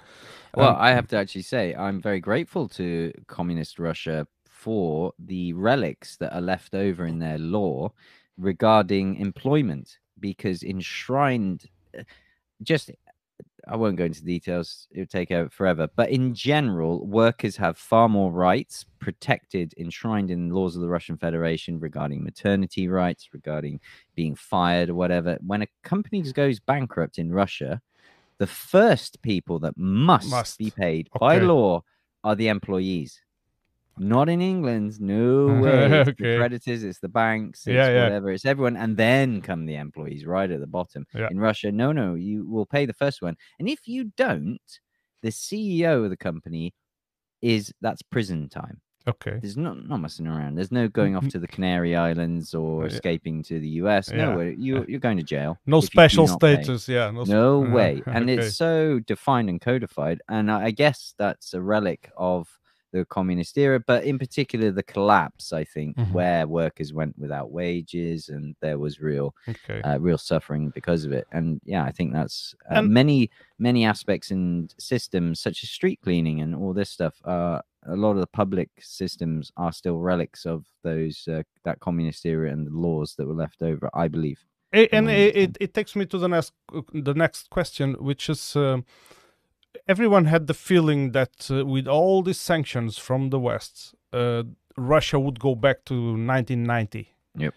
Well, Um, I have to actually say I'm very grateful to communist Russia for the relics that are left over in their law regarding employment because enshrined uh, just I won't go into details, it would take forever. But in general, workers have far more rights protected, enshrined in laws of the Russian Federation regarding maternity rights, regarding being fired or whatever. When a company goes bankrupt in Russia, the first people that must, Must. be paid by law are the employees. Not in England, no [laughs] way. It's The creditors, it's the banks, it's Yeah, yeah. whatever, it's everyone, and then come the employees right at the bottom. Yeah. In Russia, no, no, you will pay the first one, and if you don't, the CEO of the company is that's prison time. Okay. There's not not messing around. There's no going off Mhm. to the Canary Islands or Yeah. escaping to the US. Yeah, No, you you're going to jail. No if you do special not pay. status. Yeah. No. sp- No uh, [laughs] way. And okay. it's so defined and codified. And I I guess that's a relic of the communist era, but in particular the collapse, I think, Mhm. where workers went without wages and there was real Okay. uh, real suffering because of it. And yeah, I think that's uh, And- many many aspects and systems such as street cleaning and all this stuff. Uh, a lot of the public systems are still relics of those uh, that communist era and the laws that were left over. I believe. A- and it, it, it takes me to the next the next question, which is um everyone had the feeling that uh, with all these sanctions from the West, uh, Russia would go back to 1990. Yep.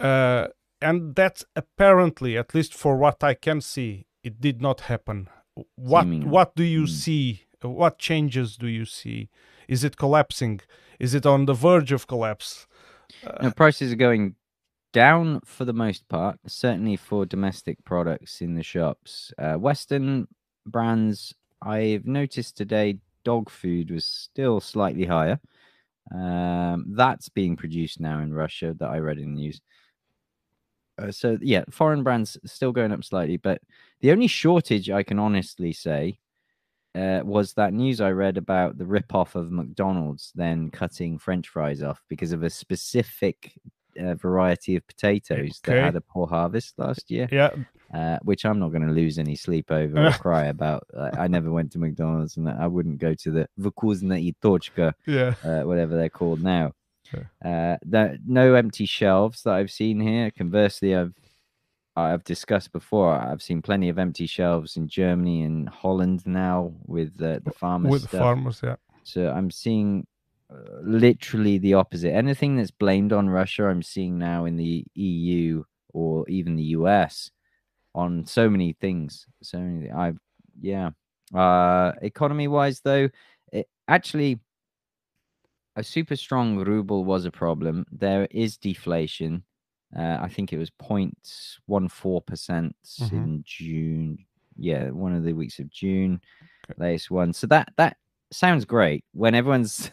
Uh, and that apparently, at least for what I can see, it did not happen. What Seemingly. what do you Mm. see? What changes do you see? Is it collapsing? Is it on the verge of collapse? No, prices are going down for the most part, certainly for domestic products in the shops. Uh, Western brands, I've noticed today, dog food was still slightly higher. Um, that's being produced now in Russia that I read in the news. Uh, so yeah, foreign brands still going up slightly, but the only shortage I can honestly say uh, was that news I read about the rip-off of McDonald's then cutting French fries off because of a specific uh, variety of potatoes Okay. that had a poor harvest last year, Yeah, uh, which I'm not going to lose any sleep over or [laughs] cry about. I, I never went to McDonald's and I wouldn't go to the Vkusno i Tochka yeah. uh, whatever they're called now. Uh, the, no empty shelves that I've seen here. Conversely, I've I've discussed before. I've seen plenty of empty shelves in Germany and Holland now with uh, the farmers. With stuff. farmers, yeah. So I'm seeing literally the opposite. Anything that's blamed on Russia, I'm seeing now in the EU or even the US on so many things. So many. I've yeah. Uh, economy wise, though, it actually a super strong ruble was a problem. There is deflation. Uh, I think it was 0.14 percent Mhm. in June. Yeah, one of the weeks of June, Okay. latest one. So that that sounds great. When everyone's,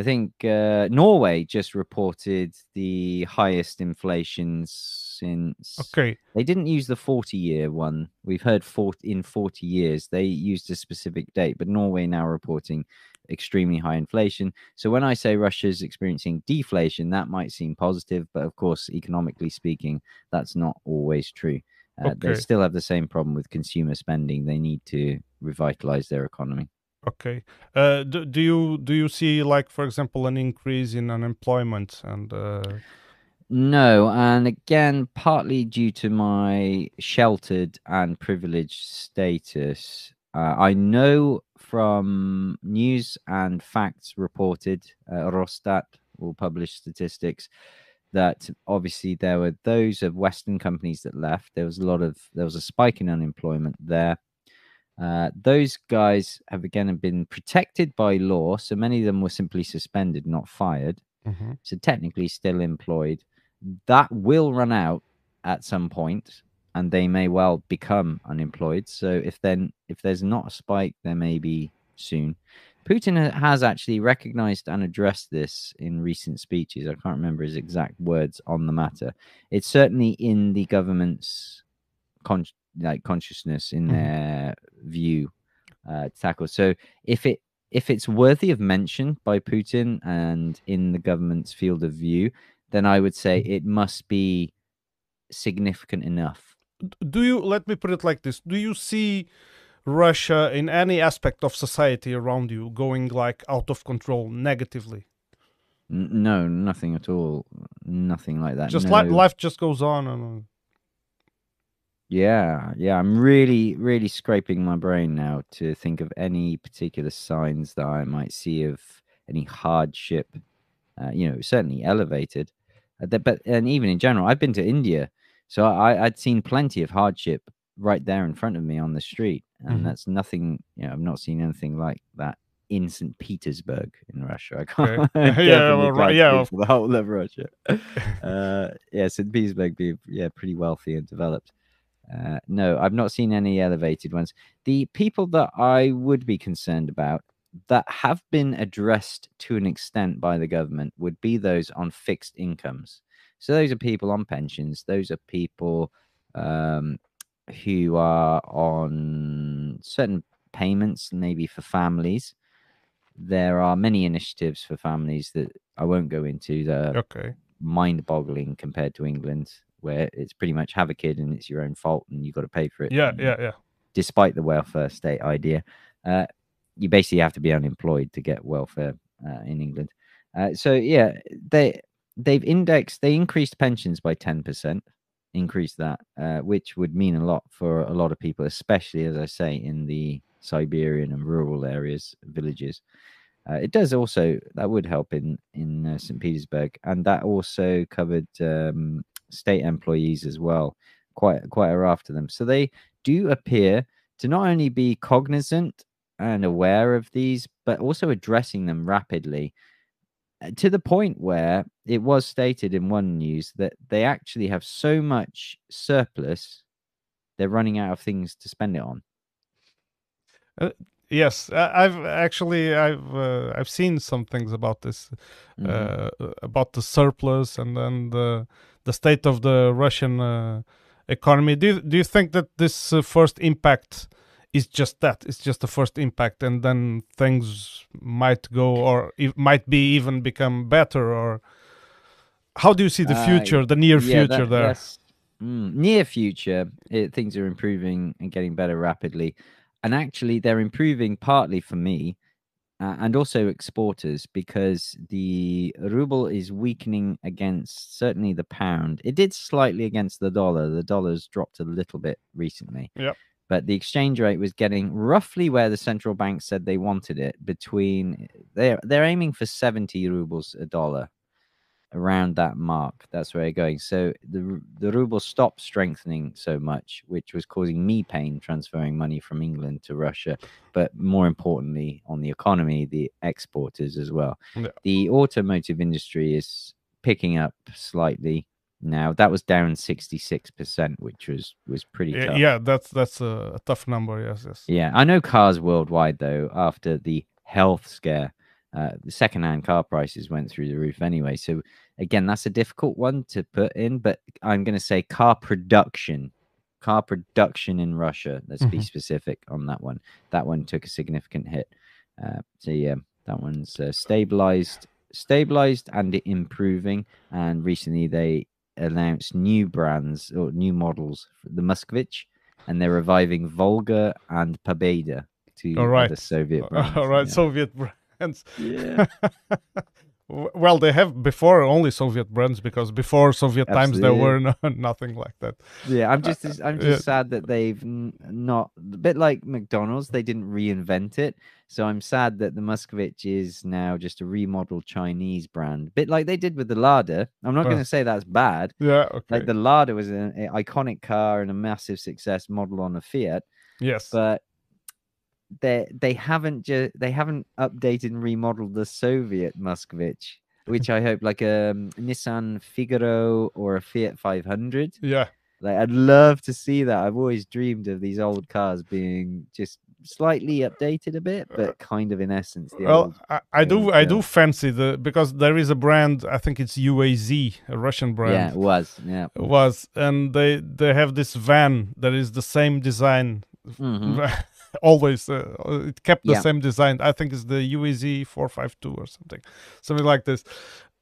I think uh, Norway just reported the highest inflation since Okay. they didn't use the 40 year one. We've heard 40, in 40 years. They used a specific date, but Norway now reporting extremely high inflation. So when I say Russia's experiencing deflation, that might seem positive, but of course, economically speaking, that's not always true. Uh, They still have the same problem with consumer spending. They need to revitalize their economy. Okay. Uh, do, do you do you see like for example an increase in unemployment and uh, No, and again, partly due to my sheltered and privileged status, uh, I know from news and facts reported, uh, Rosstat will publish statistics that obviously there were those of Western companies that left. There was a lot of there was a spike in unemployment there. Uh, those guys have again been protected by law, so many of them were simply suspended, not fired mhm, so technically still employed. That will run out at some point, and they may well become unemployed. So if then if there's not a spike, there may be soon. Putin has actually recognized and addressed this in recent speeches. I can't remember his exact words on the matter. It's certainly in the government's con- like consciousness in Mhm. their view uh, to tackle. So if it if it's worthy of mention by Putin and in the government's field of view, then I would say it must be significant enough. Do you let me put it like this do you see russia in any aspect of society around you going like out of control negatively no, nothing at all. Nothing like that. just no. li- life just goes on and Yeah, yeah. I'm really, really scraping my brain now to think of any particular signs that I might see of any hardship. Uh, you know, certainly elevated, uh, but and even in general, I've been to India, so I, I'd seen plenty of hardship right there in front of me on the street, and Mhm. that's nothing. You know, I've not seen anything like that in St. Petersburg in Russia. I can't. Okay. [laughs] [laughs] Yeah, well, right, yeah, for the whole of Russia. [laughs] uh, yeah, St. Petersburg being yeah pretty wealthy and developed. Uh, no, I've not seen any elevated ones. The people that I would be concerned about that have been addressed to an extent by the government would be those on fixed incomes. So those are people on pensions. Those are people um, who are on certain payments, maybe for families. There are many initiatives for families that I won't go into. That are okay mind-boggling compared to England, where it's pretty much have a kid and it's your own fault and you've got to pay for it. yeah and yeah yeah Despite the welfare state idea, uh, you basically have to be unemployed to get welfare uh, in England. Uh, so yeah, they they've indexed they increased pensions by ten percent, increased that, uh, which would mean a lot for a lot of people, especially as I say in the Siberian and rural areas, villages. Uh, it does also that would help in in uh, St. Petersburg, and that also covered um, state employees as well, quite quite a raft of them. So they do appear to not only be cognizant and aware of these, but also addressing them rapidly uh, to the point where it was stated in one news that they actually have so much surplus, they're running out of things to spend it on. yes I- i've actually i've uh, i've seen some things about this Mhm. uh, about the surplus and then the the state of the russian uh, economy. Do you, do you think that this uh, first impact is just that? It's just the first impact and then things might go or it might be even become better or how do you see the Uh, future the near Yeah, future that- there Mm, near future, it, things are improving and getting better rapidly, and actually they're improving partly for me, uh, and also exporters because the ruble is weakening against certainly the pound. It did slightly against the dollar. The dollar's dropped a little bit recently. Yep. But the exchange rate was getting roughly where the central bank said they wanted it. Between they're they're aiming for seventy rubles a dollar around that mark. That's where they're going. So the the ruble stopped strengthening so much, which was causing me pain transferring money from England to Russia. But more importantly, on the economy, the exporters as well. Yeah. The automotive industry is picking up slightly. now. That was down 66%, which was was pretty Yeah, tough. yeah, that's that's a, a tough number. Yes, yes. Yeah, I know cars worldwide though. After the health scare, uh, the secondhand car prices went through the roof anyway. So again, that's a difficult one to put in. But I'm going to say car production, car production in Russia. Let's be Mhm. specific on that one. That one took a significant hit. Uh, so yeah, that one's uh, stabilized, stabilized and improving. And recently they announced new brands or new models, the Moskvich, and they're reviving Volga and Pobeda to All right. the Soviet [laughs] brands. All right, yeah. Soviet brands. Yeah. [laughs] Well, they have before only Soviet brands because before Soviet times there were no, [laughs] nothing like that. Yeah, I'm just I'm just yeah. sad that they've not a bit like McDonald's. They didn't reinvent it, so I'm sad that the Moskvich is now just a remodeled Chinese brand, bit like they did with the Lada. I'm not Uh. going to say that's bad. Yeah. Okay. Like the Lada was an a iconic car and a massive success model on a Fiat, yes. but they they haven't just they haven't updated and remodeled the Soviet Moskvich, which I hope like a um, Nissan Figaro or a Fiat 500. yeah. Like I'd love to see that. I've always dreamed of these old cars being just slightly updated a bit, but kind of in essence the Uh, Well, old. I, I do old I do fancy the because there is a brand I think it's UAZ a Russian brand Yeah, it was. Yeah. was and they they have this van that is the same design [laughs] Mhm. [laughs] always uh, it kept the Yeah. same design i think it's the uaz 452 or something something like this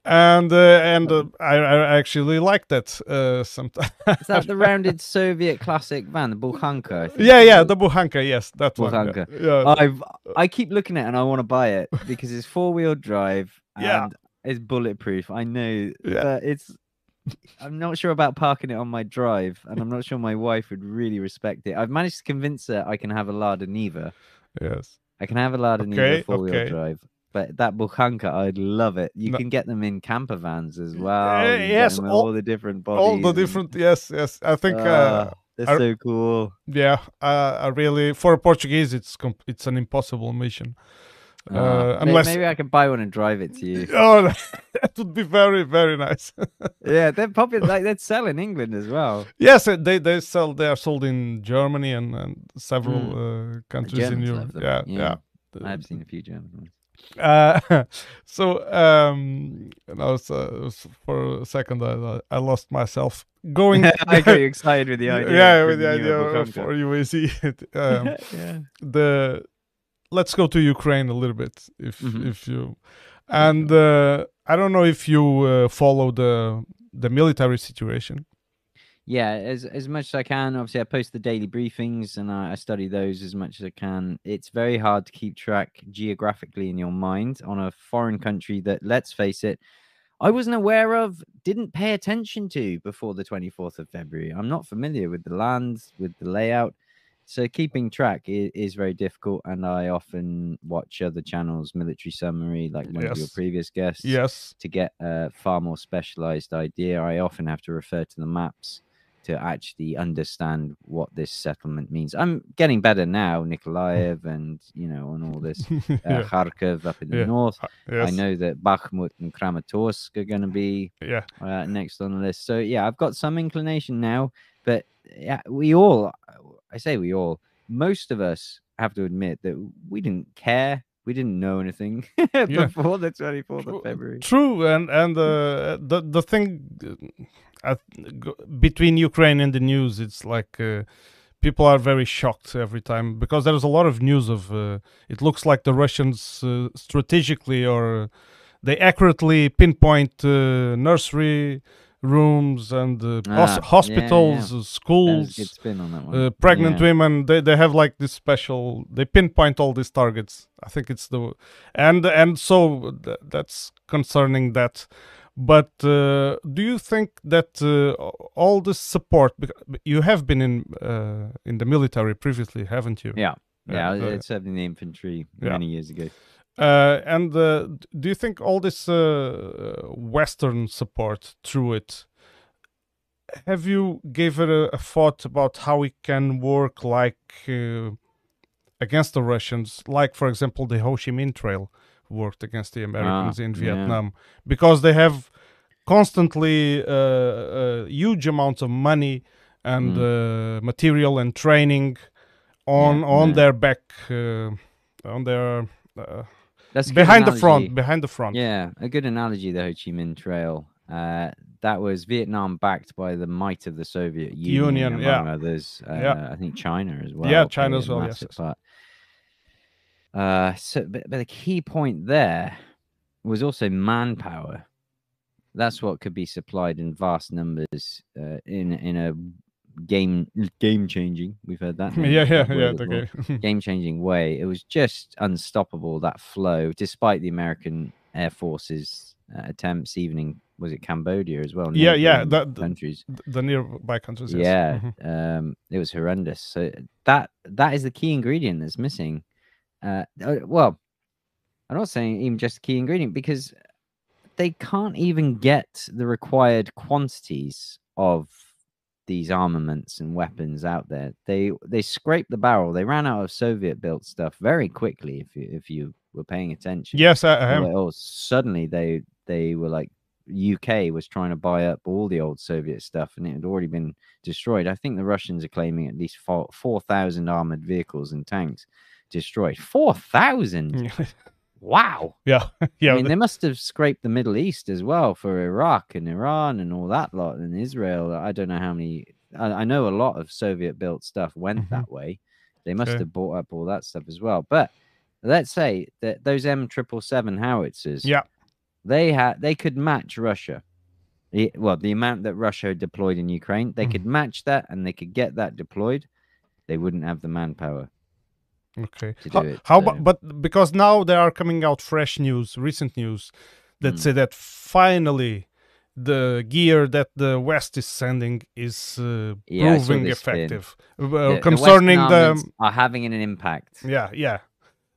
and uh, and uh, I, I actually like that uh sometimes Is that the [laughs] rounded Soviet classic van, the think yeah yeah the buhanka yes that one Bukhanka. yeah, yeah. I've I keep looking at it and I want to buy it because it's four wheel drive [laughs] and Yeah. it's bulletproof. I know, Yeah. but it's. I'm not sure about parking it on my drive, and I'm not sure my wife would really respect it. I've managed to convince her I can have a Lada Niva. yes I can have a Lada Okay, Niva four wheel okay. drive, but that Bukhanka, I'd love it. You No. can get them in camper vans as well. Uh, you can get yes, all- all the different bodies. all the and- different yes yes i think uh Ah, they're I- so cool. yeah uh, I really for a portuguese it's it's an impossible mission Ah, uh, unless maybe I can buy one and drive it to you. [laughs] oh that would be very very nice [laughs] yeah, they're popular. Like they'd sell in England as well. Yes, uh, they they sell. They are sold in Germany and, and several uh, countries in Europe. Yeah, yeah. yeah. I've seen a few German ones. Uh, [laughs] so um, was, uh, for a second I, I lost myself going. I got excited with the idea. yeah, with the idea of- for UAZ. um, yeah. the let's go to Ukraine a little bit, if Mhm. if you and uh, I don't know if you uh, follow the the military situation. Yeah, as as much as I can. Obviously, I post the daily briefings and I, I study those as much as I can. It's very hard to keep track geographically in your mind on a foreign country that, let's face it, I wasn't aware of, didn't pay attention to before the 24th of February. I'm not familiar with the lands, with the layout. So keeping track is, is very difficult. And I often watch other channels, Military Summary, like one of your previous guests Yes. to get a far more specialized idea. I often have to refer to the maps to actually understand what this settlement means. I'm getting better now, Nikolaev and you know, on all this [laughs] uh, yeah. Kharkov up in the Yeah. north. Yes. I know that Bakhmut and Kramatorsk are going to be Yeah. uh, next on the list. So yeah, I've got some inclination now, but yeah, we all, I say we all, most of us have to admit that we didn't care. We didn't know anything [laughs] before the 24th True- of February. True, and and uh, the the thing uh, between Ukraine and the news, it's like uh, people are very shocked every time because there's a lot of news of. Uh, it looks like the Russians uh, strategically or they accurately pinpoint uh, nursery rooms and uh, Ah, hos- yeah, hospitals, uh, schools. on. Uh, pregnant Yeah. women they, they have like this special they pinpoint all these targets i think it's the and and so th- that's concerning that but uh, do you think that uh, all this support you have been in uh, in the military previously haven't you Yeah. Yeah, I served in the infantry yeah. many years ago. Uh, and uh, do you think all this uh, western support through it have you gave it a, a thought about how it can work like uh, against the russians like for example the ho chi minh trail worked against the americans in yeah. vietnam because they have constantly uh, uh, huge amounts of money and Mm. uh, material and training on Yeah, on yeah. their back uh, on their uh, That's behind the front behind the front Yeah, a good analogy, the Ho Chi Minh Trail. Uh, that was Vietnam backed by the might of the Soviet Union, Union, among yeah. others. Uh, Yeah. I think China as well. Yeah, China as well, yes, part. Uh, so, but, but the key point there was also manpower. That's what could be supplied in vast numbers uh, in in a game game changing. We've heard that. [laughs] yeah yeah yeah word before okay. [laughs] game changing way. It was just unstoppable that flow, despite the American Air Force's uh, attempts, even in was it Cambodia as well? Yeah, yeah, that- that- countries. the nearby countries yes. Yeah, Mhm. um, it was horrendous. So that that is the key ingredient that's missing. Uh, uh, well, I'm not saying even just a key ingredient because they can't even get the required quantities of these armaments and weapons out there. They they scraped the barrel. They ran out of Soviet built stuff very quickly. If you if you were paying attention, yes I, I am like, oh, suddenly they they were like UK was trying to buy up all the old Soviet stuff, and it had already been destroyed. I think the Russians are claiming at least four four thousand armored vehicles and tanks destroyed. Four thousand! [laughs] Wow! yeah [laughs] yeah I mean, they must have scraped the Middle East as well for Iraq and Iran and all that lot, and Israel. I don't know how many. I, I know a lot of Soviet-built stuff went Mhm. that way. They must Okay. have bought up all that stuff as well. But let's say that those M triple seven howitzers, yeah they had they could match Russia. Well, the amount that Russia deployed in Ukraine, they Mhm. could match that, and they could get that deployed. They wouldn't have the manpower. Okay. How, it, how but because now there are coming out fresh news, recent news that Mm. say that finally the gear that the West is sending is uh, Yeah, proving effective uh, The- the concerning the, armaments are having an impact. yeah yeah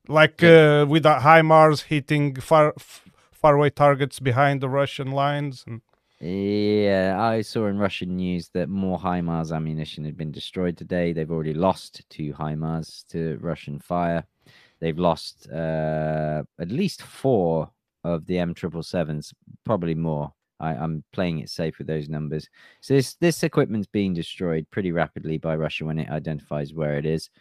like uh, with the HIMARS hitting far f- faraway targets behind the Russian lines. And, Yeah, I saw in Russian news that more HIMARS ammunition had been destroyed today. They've already lost two HIMARS to Russian fire. They've lost uh, at least four of the M777s, probably more. I, I'm playing it safe with those numbers. So this this equipment's being destroyed pretty rapidly by Russia when it identifies where it is.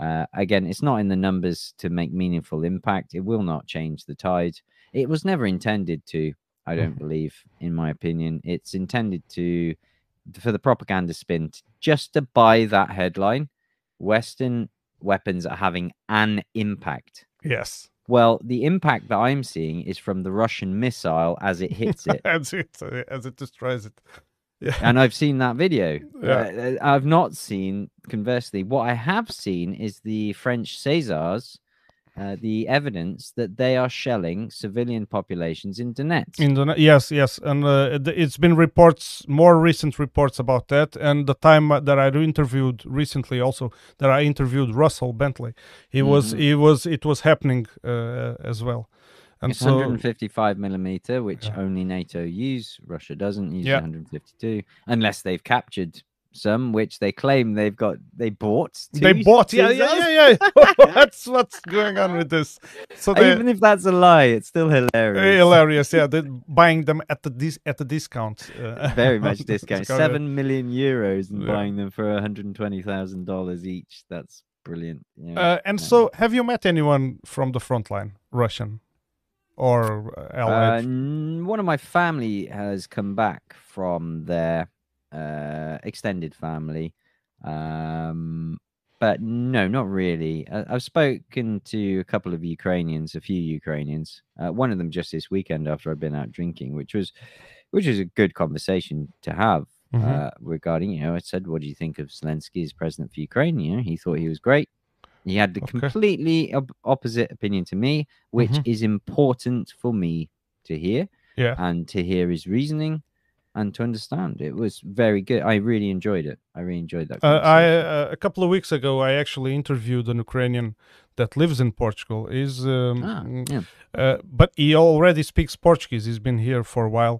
Uh, again, it's not in the numbers to make meaningful impact. It will not change the tide. It was never intended to. I don't believe, in my opinion, it's intended to for the propaganda spin just to buy that headline. Western weapons are having an impact. yes, Well, the impact that I'm seeing is from the Russian missile as it hits it. [laughs] as it uh, as it destroys it. [laughs] Yeah. and I've seen that video. Yeah. Uh, I've not seen, conversely, what I have seen is the French Caesars, uh, the evidence that they are shelling civilian populations in Donetsk. In the, yes, yes, and uh, it's been reports, more recent reports about that. And the time uh, that I interviewed recently, also that I interviewed Russell Bentley, he was, Mhm. he was, it was happening uh, as well. And it's so, 155 millimeter, which Yeah. only NATO use. Russia doesn't use Yeah. 152, unless they've captured some, which they claim they've got. They bought. they bought, yeah, yeah, yeah, yeah. [laughs] [laughs] That's what's going on with this. So they Even if that's a lie, it's still hilarious. hilarious, yeah. They're buying them at the dis- at the discount. Uh, [laughs] Very much discount. Seven million euros and Yeah. buying them for a 120,000 dollars each. That's brilliant. Yeah. Uh, and yeah. so, have you met anyone from the front line, Russian or uh, Uh, one of my family has come back from their uh, extended family, um, but no, not really. I- I've spoken to a couple of Ukrainians, a few Ukrainians. Uh, one of them just this weekend after I'd been out drinking, which was, which was a good conversation to have. Mhm. Uh, regarding, you know, I said, "What do you think of Zelensky as president for Ukraine?" You know, he thought he was great. He had the Okay. completely op- opposite opinion to me, which Mhm. is important for me to hear yeah. and to hear his reasoning and to understand. It was very good. I really enjoyed it. I really enjoyed that. Uh, I uh, a couple of weeks ago, I actually interviewed an Ukrainian that lives in Portugal. Is um, Ah, mm, yeah. uh, but he already speaks Portuguese. He's been here for a while.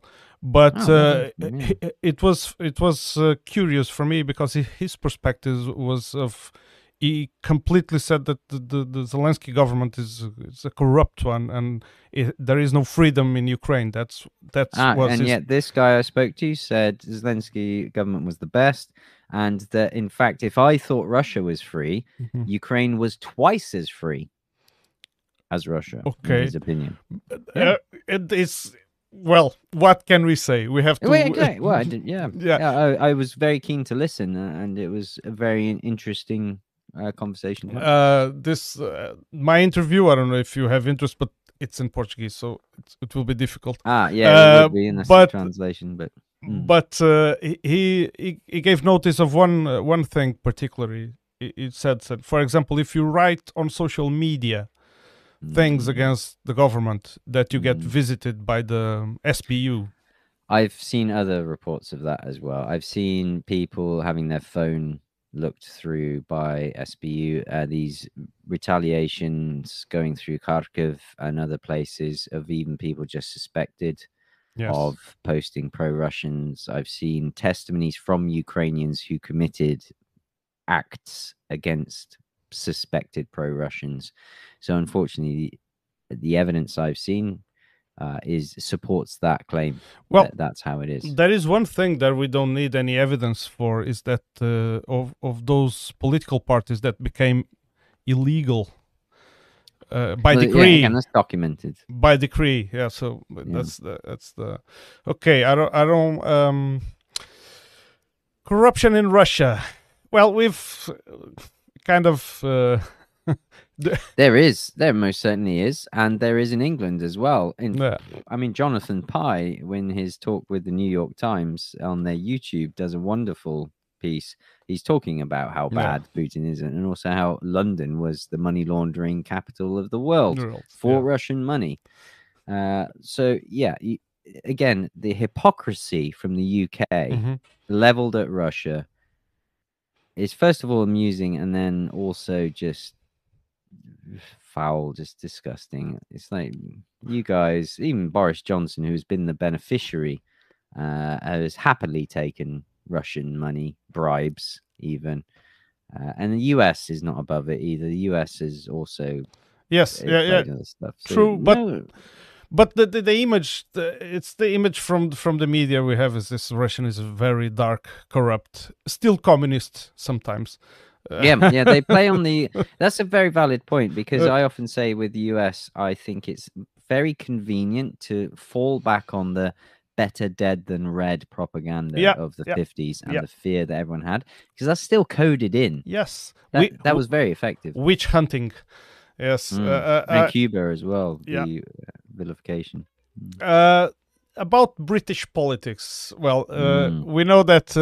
But Oh, uh, really? it was it was uh, curious for me because his perspective was of he completely said that the, the, the Zelensky government is is a corrupt one and it, there is no freedom in Ukraine. That's that's Ah, was and his- yet this guy I spoke to said Zelensky government was the best, and that in fact, if I thought Russia was free, Mhm. Ukraine was twice as free as Russia. Okay. in his opinion. uh, it is well. What can we say? We have to. Wait, okay. Well, I did, yeah, [laughs] Yeah. yeah. I, I was very keen to listen, uh, and it was a very interesting uh, conversation. uh, this uh, my interview. I don't know if you have interest, but it's in Portuguese, so it's, it will be difficult. ah, yeah, it uh, would be in a but- translation, but Mm. But uh, he, he he gave notice of one uh, one thing particularly. It, said that, for example, if you write on social media things mm, against the government, that you get Mm. visited by the SBU. I've seen other reports of that as well. I've seen people having their phone looked through by SBU. Uh, these retaliations going through Kharkiv and other places of even people just suspected Yes. of posting pro-Russians. I've seen testimonies from Ukrainians who committed acts against suspected pro-Russians. So unfortunately, the, the evidence I've seen uh, is supports that claim. Well, that that's how it is. There is one thing that we don't need any evidence for is that uh, of of those political parties that became illegal uh, by Well, yeah, decree. again, that's documented. by decree, yeah. So Yeah. that's the that's the okay. I don't I don't um corruption in Russia. Well, we've uh, kind of uh, [laughs] There is, there most certainly is, and there is in England as well. In yeah, I mean, Jonathan Pie, when his talk with the New York Times on their YouTube, does a wonderful piece. He's talking about how Yeah. bad Putin is, and also how London was the money laundering capital of the world world, for yeah. Russian money. Uh, so yeah, again, the hypocrisy from the UK Mhm. leveled at Russia is first of all amusing, and then also just foul, just disgusting. It's like you guys, even Boris Johnson, who's been the beneficiary, uh, has happily taken Russian money, bribes, even. Uh, and the US is not above it either. The US is also Yes, yeah, yeah. stuff. So, True, but- no, But the, the the image, the, it's the image from from the media we have is this Russian is very dark, corrupt, still communist sometimes. [laughs] Yeah, yeah, they play on the. [laughs] That's a very valid point because Uh, I often say with the US, I think it's very convenient to fall back on the better dead than red propaganda Yeah, of the yeah, 50s and yeah. the fear that everyone had because that's still coded in. Yes, That, we, that was very effective. witch hunting. Yes, Mm. uh, and uh, Cuba as well, yeah. the uh, vilification. Uh, about British politics, well, uh, Mm. we know that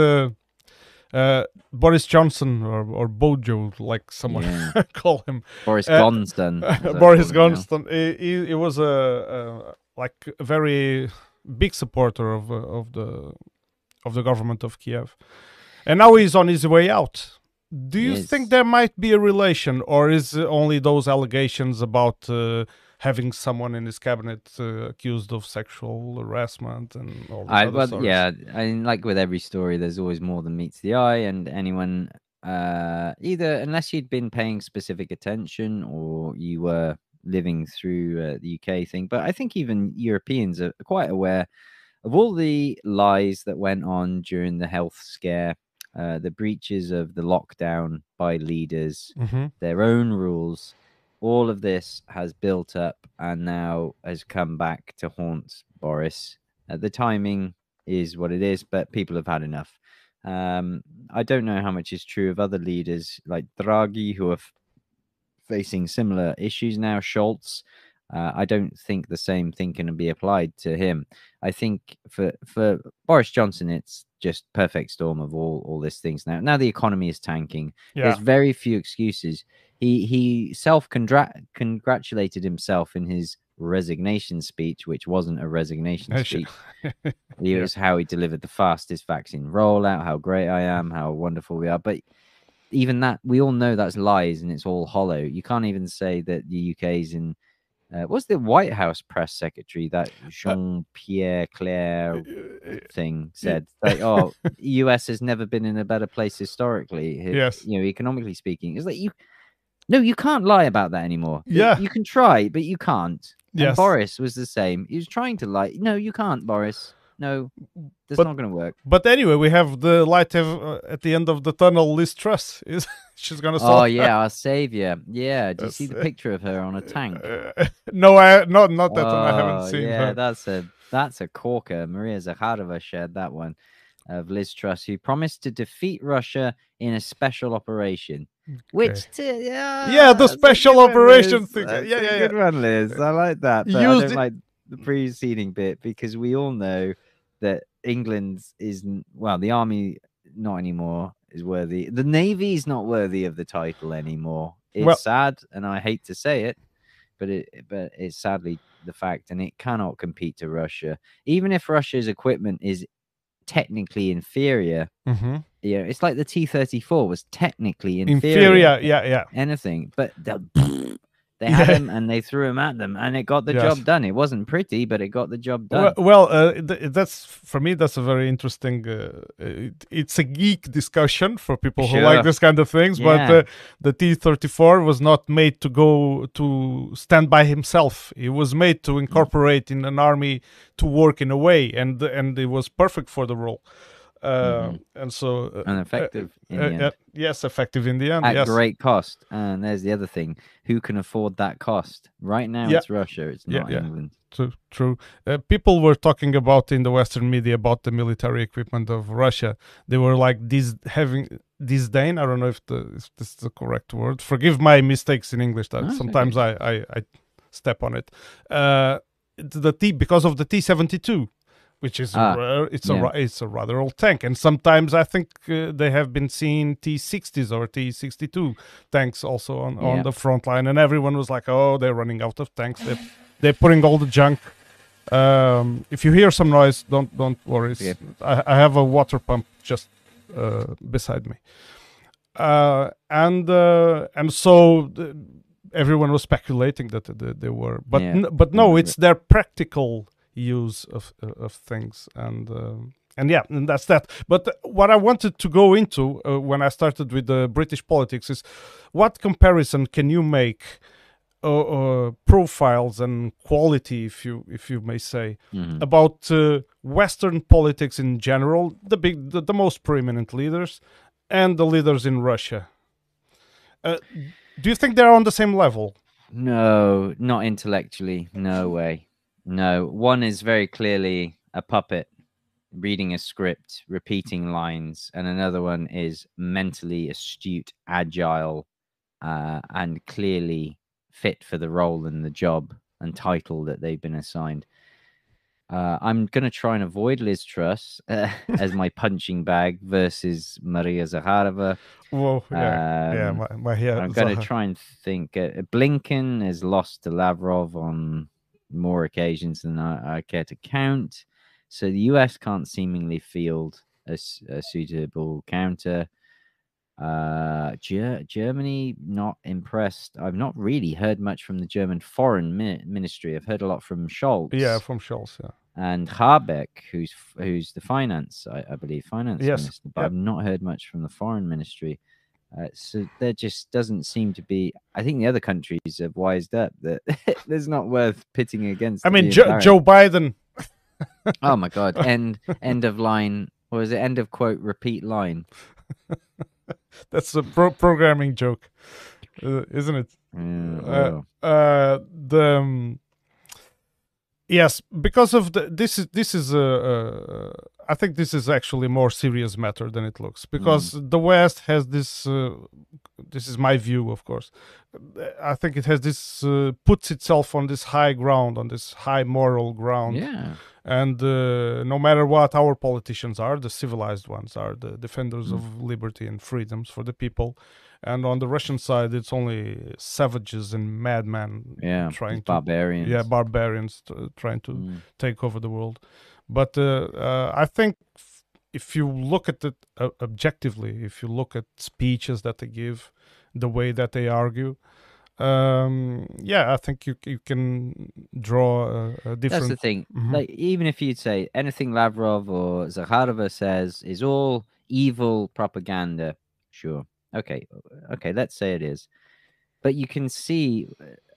uh, Boris Johnson or, or Bojo, like someone Yeah. [laughs] call him, Boris Uh, [laughs] Johnson. [laughs] Boris call him now. Johnson, he, he, he was a, a like a very big supporter of uh, of the of the government of Kiev, and now he's on his way out. Do you Yes. think there might be a relation, or is it only those allegations about uh, having someone in his cabinet uh, accused of sexual harassment and all I well, stories? yeah. I mean, like with every story, there's always more than meets the eye, and anyone, uh, either unless you'd been paying specific attention or you were living through uh, the UK thing, but I think even Europeans are quite aware of all the lies that went on during the health scare, uh, the breaches of the lockdown by leaders, Mhm. their own rules. All of this has built up and now has come back to haunt Boris. Uh, the timing is what it is, but people have had enough. Um, I don't know how much is true of other leaders like Draghi, who are f- facing similar issues now. Scholz, uh, I don't think the same thing can be applied to him. I think for for Boris Johnson, it's just perfect storm of all all these things now. Now the economy is tanking. Yeah, There's very few excuses. He he self congratulated himself in his resignation speech, which wasn't a resignation I speech. [laughs] It Yeah. was how he delivered the fastest vaccine rollout, how great I am, how wonderful we are. But even that, we all know that's lies and it's all hollow. You can't even say that the UK is in uh, what's the White House press secretary that Jean Pierre Claire Uh, thing said? Like, oh, [laughs] U.S. has never been in a better place historically. Yes. you know, economically speaking, it's like you. No, you can't lie about that anymore. Yeah. you can try, but you can't. And Yes. Boris was the same. He was trying to lie. No, you can't, Boris. No, that's But- not going to work. But anyway, we have the light uh, at the end of the tunnel. Liz Truss is [laughs] she's gonna. Say Oh yeah, our savior. Yeah, do you see the picture of her on a tank? Uh, [laughs] no, I not not that one. I Oh, haven't seen yeah, her. that's a that's a corker. Maria Zakharova shared that one of Liz Truss, who promised to defeat Russia in a special operation. Which to, yeah, Yeah, the special good one, operation thing. That's Yeah, a yeah, good one, Liz. I like that. But I don't it- like the preceding bit because we all know that England is n- well, the army not anymore is worthy. The navy is not worthy of the title anymore. It's Well- sad, and I hate to say it, but it but it's sadly the fact, and it cannot compete to Russia. Even if Russia's equipment is technically inferior, Mhm. you know, it's like the T thirty four was technically inferior. Inferior, yeah, yeah. Anything, but the, [laughs] they Yeah. had him and they threw him at them, and it got the Yes. job done. It wasn't pretty, but it got the job done. Well, well uh, th- that's for me. That's a very interesting. Uh, it, it's a geek discussion for people who like this kind of things. But uh, the T thirty four was not made to go to stand by himself. It was made Mm. to incorporate in an army to work in a way, and and it was perfect for the role. Uh, And so, uh, and effective in uh, the end. uh, yes, effective in the end. at yes, great cost. And there's the other thing: who can afford that cost? Right now, Yeah. it's Russia. It's not yeah. England. True, true. Uh, people were talking about in the Western media about the military equipment of Russia. They were like dis having disdain. I don't know if, the, if this is the correct word. Forgive my mistakes in English. That No, it's sometimes I, I I step on it. Uh, the T because of the T seventy two. Which is a Ah, it's yeah. a it's a rather old tank, and sometimes I think uh, they have been seeing T sixties or T sixty two tanks also on, on Yeah. the front line, and everyone was like, "Oh, they're running out of tanks. They're they're putting all the junk. Um, if you hear some noise, don't don't worry. Okay. I, I have a water pump just uh, beside me, uh, and uh, and so the, everyone was speculating that they, they were, but Yeah. n- but no, Mhm. it's their practical use of uh, of things, and um and yeah, and that's that. But what I wanted to go into uh, when I started with the British politics is what comparison can you make? uh, uh, profiles and quality, if you if you may say, Mhm. about uh, Western politics in general, the big, the, the most preeminent leaders, and the leaders in Russia. Uh, do you think they're on the same level? No, not intellectually. No way. No. One is very clearly a puppet reading a script, repeating lines, and another one is mentally astute, agile, uh, and clearly fit for the role and the job and title that they've been assigned. Uh, I'm going to try and avoid Liz Truss [laughs] uh, as my punching bag versus Maria Zakharova. Whoa, yeah, yeah, Um, my, my hair. I'm going to try and think. Uh, Blinken has lost to Lavrov on more occasions than I, I care to count. So the US can't seemingly field a suitable counter. Uh, Ger- Germany not impressed. I've not really heard much from the German foreign mi- ministry. I've heard a lot from Scholz Yeah, from Scholz. Yeah, and Habeck, who's f- who's the finance, I, I believe, finance Yes, minister. But yep. I've not heard much from the foreign ministry. Uh, so there just doesn't seem to be. I think the other countries have wised up that [laughs] there's not worth pitting against. I mean jo- Joe Biden. Oh my god! [laughs] End end of line. Or is it end of quote? Repeat line. [laughs] That's a pro- programming joke, uh, isn't it? Mm, Uh, oh. uh the um, yes because of the this is this is a, uh i think this is actually a more serious matter than it looks because the west has this uh, this is my view of course i think it has this uh, puts itself on this high ground on this high moral ground Yeah. and uh, no matter what our politicians are the civilized ones are the defenders Mm. of liberty and freedoms for the people and on the russian side it's only savages and madmen Yeah. trying to barbarians. yeah barbarians trying to Mm. take over the world but uh, uh, i think if you look at it uh, objectively if you look at speeches that they give the way that they argue um, yeah, I think you you can draw a, a different. That's the thing. Mhm. Like, even if you'd say anything Lavrov or Zakharova says is all evil propaganda, sure, okay, okay, let's say it is. But you can see,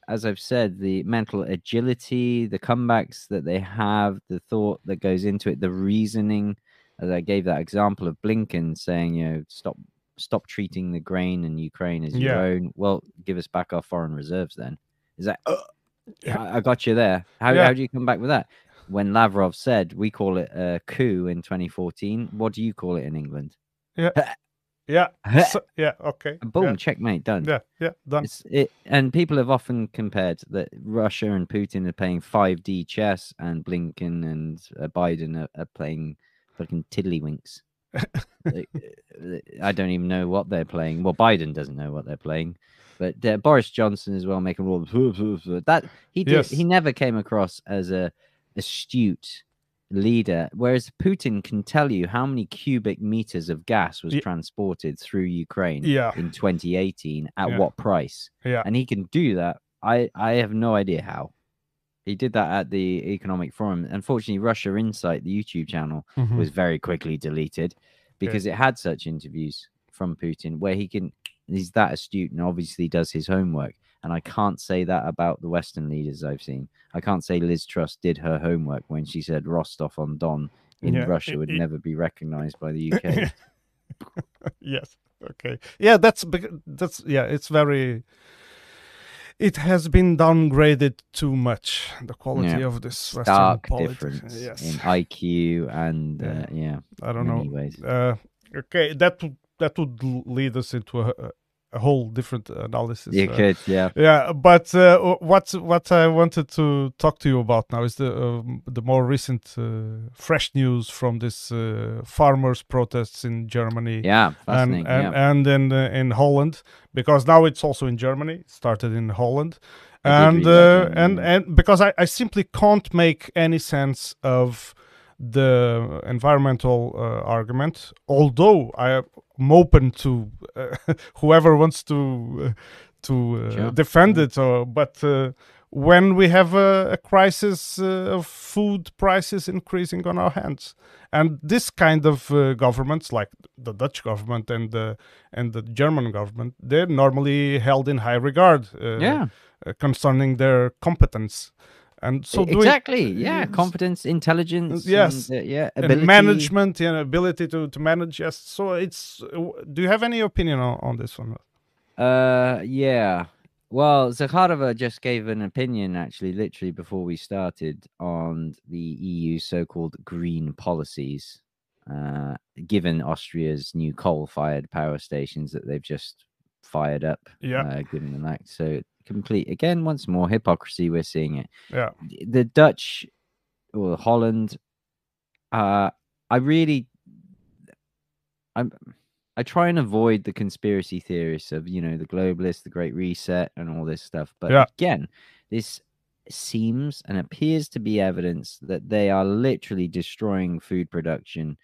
as I've said, the mental agility, the comebacks that they have, the thought that goes into it, the reasoning. As I gave that example of Blinken saying, you know, stop stop treating the grain in Ukraine as your Yeah. own. Well, give us back our foreign reserves then. Is that uh, Yeah. I, I got you there. How Yeah. how do you come back with that? When Lavrov said we call it a coup in 2014, what do you call it in England? Yeah, [laughs] [laughs] so- yeah, okay. Boom, Yeah, checkmate, done. yeah, yeah, done. It's it, and people have often compared that Russia and Putin are playing 5D chess, and Blinken and uh, Biden are, are playing fucking tiddlywinks. [laughs] Uh, I don't even know what they're playing. Well, Biden doesn't know what they're playing, but uh, Boris Johnson as well making all [laughs] that he did. Yes. He never came across as a astute leader, whereas Putin can tell you how many cubic meters of gas was Ye- transported through Ukraine Yeah, in 2018 at Yeah. what price? Yeah, and he can do that. I i have no idea how. He did that at the economic forum. Unfortunately russia insight the youtube channel mhm. was very quickly deleted because it had such interviews from putin where he can he's that astute and obviously does his homework and i can't say that about the western leaders i've seen. I can't say liz truss did her homework when she said rostov on don in Yeah, russia would it- never be recognized by the uk [laughs] yes okay. Yeah that's that's yeah it's very it has been downgraded too much the quality Yeah. of this Western stark difference yes. in iq and Yeah. uh, yeah. i don't know. uh, okay that would that would lead us into a, a whole different analysis You uh, could, yeah. Yeah, but uh, what what I wanted to talk to you about now is the um, the more recent uh, fresh news from this uh, farmers' protests in Germany Yeah, and fascinating. and, yeah. and in uh, in Holland because now it's also in Germany. It started in Holland, I and uh, and and because I, I simply can't make any sense of the environmental uh, argument. Although I am open to uh, [laughs] whoever wants to uh, to uh, Sure, defend sure. it, or, but. Uh, when we have a, a crisis uh, of food prices increasing on our hands, and this kind of uh, governments, like the Dutch government and the and the German government, they're normally held in high regard. Uh, yeah, uh, concerning their competence, and so e- doing exactly. Yeah, Yes. confidence, intelligence. Yes. and, uh, yeah, and ability. management and ability to to manage. Yes, so it's. Do you have any opinion on, on this one? Uh, yeah. Well, Zakharova just gave an opinion, actually, literally before we started, on the EU's so-called green policies, uh, given Austria's new coal-fired power stations that they've just fired up. Yeah, uh, given them that. So complete again, once more hypocrisy. We're seeing it. yeah, The Dutch or Holland. Uh, I really, I'm. I try and avoid the conspiracy theorists of you know the globalists, the Great Reset, and all this stuff. But Yeah. again, this seems and appears to be evidence that they are literally destroying food production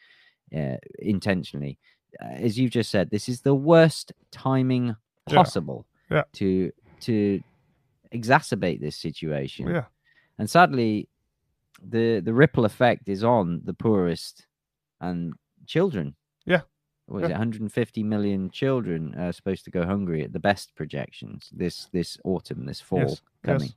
uh, intentionally. Uh, as you've just said, this is the worst timing possible Yeah. to to exacerbate this situation. yeah, And sadly, the the ripple effect is on the poorest and children. Yeah. Was Yeah. it 150 million children are supposed to go hungry at the best projections this this autumn, this fall Yes, coming? yes.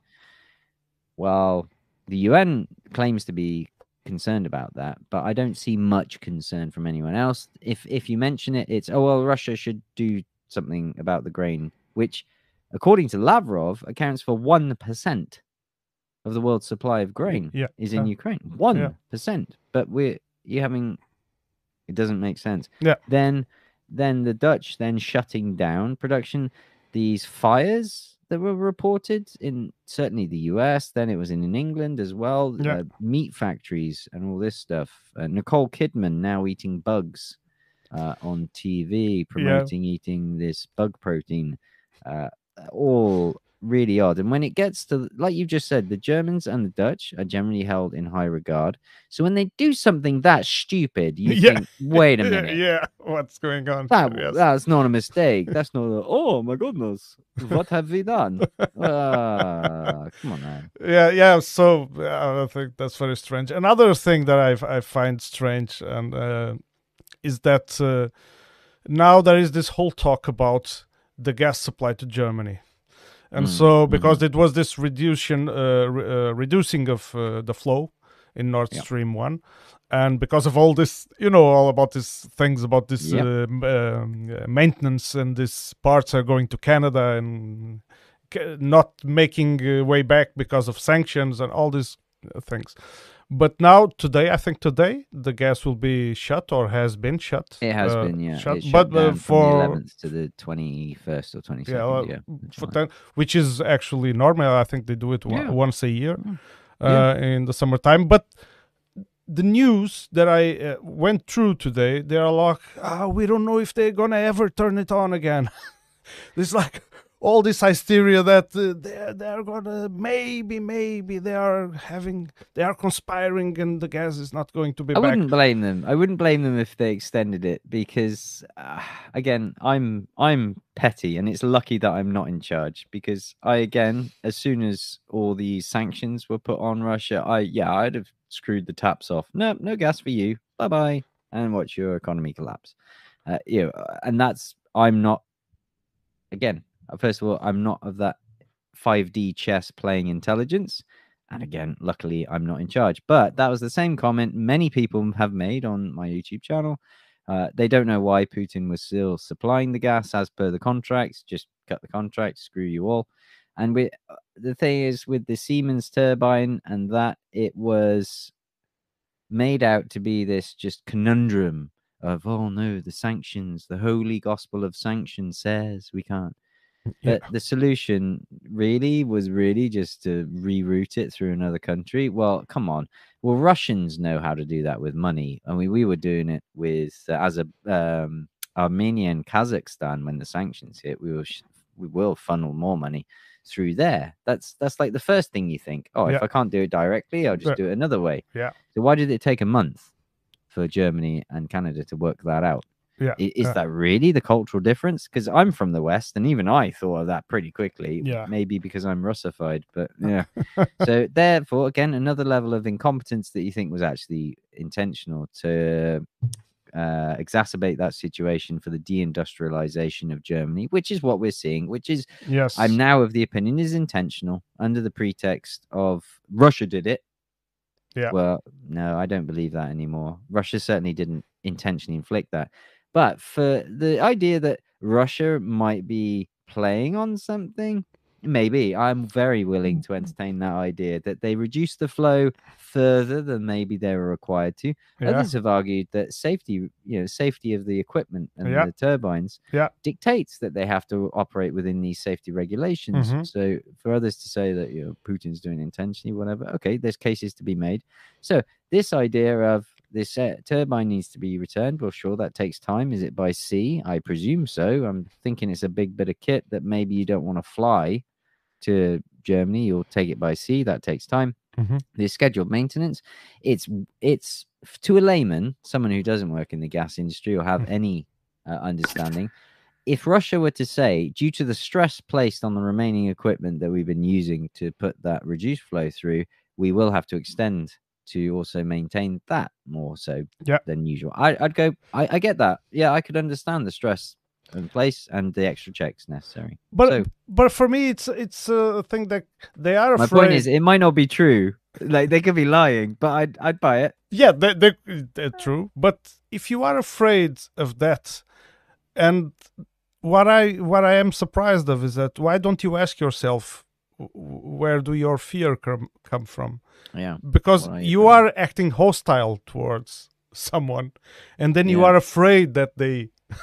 Well, the UN claims to be concerned about that, but I don't see much concern from anyone else. If if you mention it, it's oh well, Russia should do something about the grain, which, according to Lavrov, accounts for one percent of the world's supply of grain yeah, is in yeah. Ukraine. One But we're you having it doesn't make sense. Yeah. Then then the Dutch then shutting down production. These fires that were reported in certainly the US, then it was in, in England as well. Yeah. Uh, meat factories and all this stuff. Uh, Nicole Kidman now eating bugs uh, on TV, promoting eating this bug protein. Uh, all really odd. And when it gets to, like you've just said, the Germans and the Dutch are generally held in high regard. So when they do something that stupid, you [laughs] Yeah. think, wait a minute. [laughs] yeah, what's going on? That, Yes. That's not a mistake. That's not a, [laughs] oh my goodness. What have we done? Ah, come on, man. yeah yeah so uh, i think that's very strange another thing that i i find strange and uh, is that uh, now there is this whole talk about the gas supply to germany and Mm, so because it was this reduction uh, re- uh, reducing of uh, the flow in nord Yeah. stream 1 and because of all this you know all about these things about this Yep. uh, um, uh, maintenance and these parts are going to canada and ca- not making uh, way back because of sanctions and all these uh, things. But now, today, I think today the gas will be shut or has been shut. It has uh, been, yeah. shut. But uh, for the 11th to the 21st or 22nd. yeah, well, yeah, for ten, which is actually normal. I think they do it Yeah. once a year Mm. uh, in the summertime. But the news that I uh, went through today, they are like, ah, we don't know if they're gonna ever turn it on again. [laughs] it's like all this hysteria that uh, they're they're gonna maybe maybe they are having they are conspiring and the gas is not going to be I back. wouldn't blame them. I wouldn't blame them if they extended it because, uh, again, I'm I'm petty, and it's lucky that I'm not in charge because I again, as soon as all these sanctions were put on Russia, I yeah, I'd have screwed the taps off. No, no gas for you. Bye bye, and watch your economy collapse. Uh, you know, and that's I'm not. Again, first of all, I'm not of that 5D chess playing intelligence. And again, luckily, I'm not in charge. But that was the same comment many people have made on my YouTube channel. Uh, they don't know why Putin was still supplying the gas as per the contracts. Just cut the contract, screw you all. And we, uh, the thing is, with the Siemens turbine and that, it was made out to be this just conundrum of, oh no, the sanctions, the holy gospel of sanctions says we can't. Yeah. But the solution really was really just to reroute it through another country. Well, come on. Well, Russians know how to do that with money. I mean, we were doing it with uh, as a um, Armenia and Kazakhstan when the sanctions hit. We will sh- we will funnel more money through there. That's that's like the first thing you think. Oh, Yeah. if I can't do it directly, I'll just Yeah. do it another way. Yeah. So why did it take a month for Germany and Canada to work that out? Yeah, Is yeah. that really the cultural difference? Because I'm from the West, and even I thought of that pretty quickly. Yeah. Maybe because I'm Russified, but [laughs] yeah. so therefore, again, another level of incompetence that you think was actually intentional to uh, exacerbate that situation for the deindustrialization of Germany, which is what we're seeing. Which is, Yes, I'm now of the opinion, is intentional under the pretext of Russia did it. Yeah. Well, no, I don't believe that anymore. Russia certainly didn't intentionally inflict that. But for the idea that Russia might be playing on something, maybe I'm very willing to entertain that idea that they reduce the flow further than maybe they were required to. yeah, Others have argued that safety, you know, safety of the equipment and Yeah. the turbines Yeah. dictates that they have to operate within these safety regulations. Mhm. So for others to say that you know Putin's doing intentionally, whatever, okay, there's cases to be made. So this idea of this uh, turbine needs to be returned, well, sure, that takes time. Is it by sea? I presume so. I'm thinking it's a big bit of kit that maybe you don't want to fly to Germany. You'll take it by sea. That takes time Mhm. the scheduled maintenance it's it's to a layman someone who doesn't work in the gas industry or have Mhm. any uh, understanding if russia were to say due to the stress placed on the remaining equipment that we've been using to put that reduced flow through we will have to extend to also maintain that more so Yeah. than usual I, i'd go I, I get that yeah i could understand the stress in place and the extra checks necessary but so- but for me, it's it's a thing that they are my afraid. point is it might not be true like they could be lying but i'd, I'd buy it Yeah, they, they, they're true. But if you are afraid of that, and what I what I am surprised of is that why don't you ask yourself where do your fear come come from? yeah Because Why, you are acting hostile towards someone, and then you are afraid that they [laughs]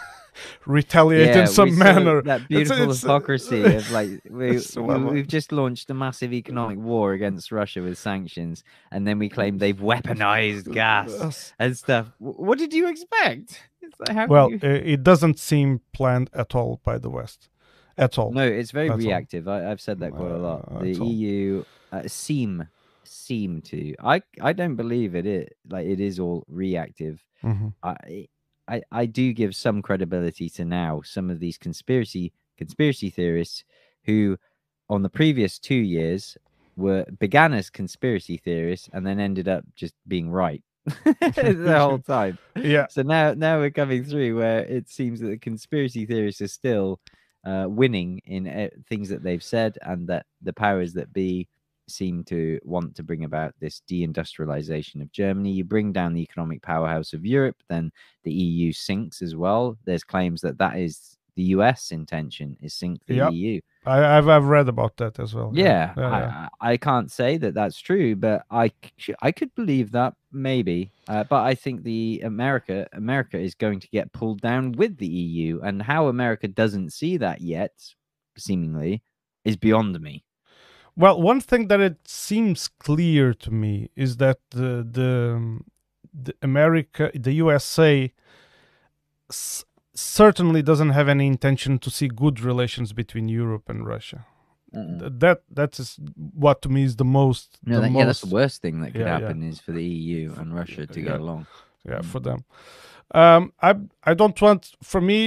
retaliate Yeah, in some manner. That beautiful it's- hypocrisy of [laughs] like we, it's we well- we've just launched a massive economic war against Russia with sanctions, and then we claim they've weaponized gas [laughs] and stuff. What did you expect? Like, Well, you- it doesn't seem planned at all by the West. At all. No, it's very all. reactive. I, I've said that quite a lot. Uh, The. EU uh, seem seem to. I I don't believe it. It like it is all reactive. Mhm. I I I do give some credibility to now some of these conspiracy conspiracy theorists who on the previous 2 years were began as conspiracy theorists and then ended up just being right [laughs] the whole [laughs] time. Yeah, So now now we're coming through where it seems that the conspiracy theorists are still uh, winning in uh, things that they've said and that the powers that be seem to want to bring about this deindustrialization of Germany. You bring down the economic powerhouse of Europe, then the EU sinks as well. There's claims that that is the US intention is sink the Yep. EU. I, I've I've read about that as well. Yeah, yeah, I, yeah. I can't say that that's true, but I I could believe that maybe. Uh, but I think the America America is going to get pulled down with the EU, and how America doesn't see that yet, seemingly, is beyond me. Well, one thing that it seems clear to me is that the the, um, the America, the USA, certainly doesn't have any intention to see good relations between Europe and Russia. Mm. Th- That that is what to me is the most. No, the that, yeah, that's the worst thing that could Yeah, yeah. happen is for the EU and Russia to Yeah. get along. yeah Mm. for them um i i don't want for me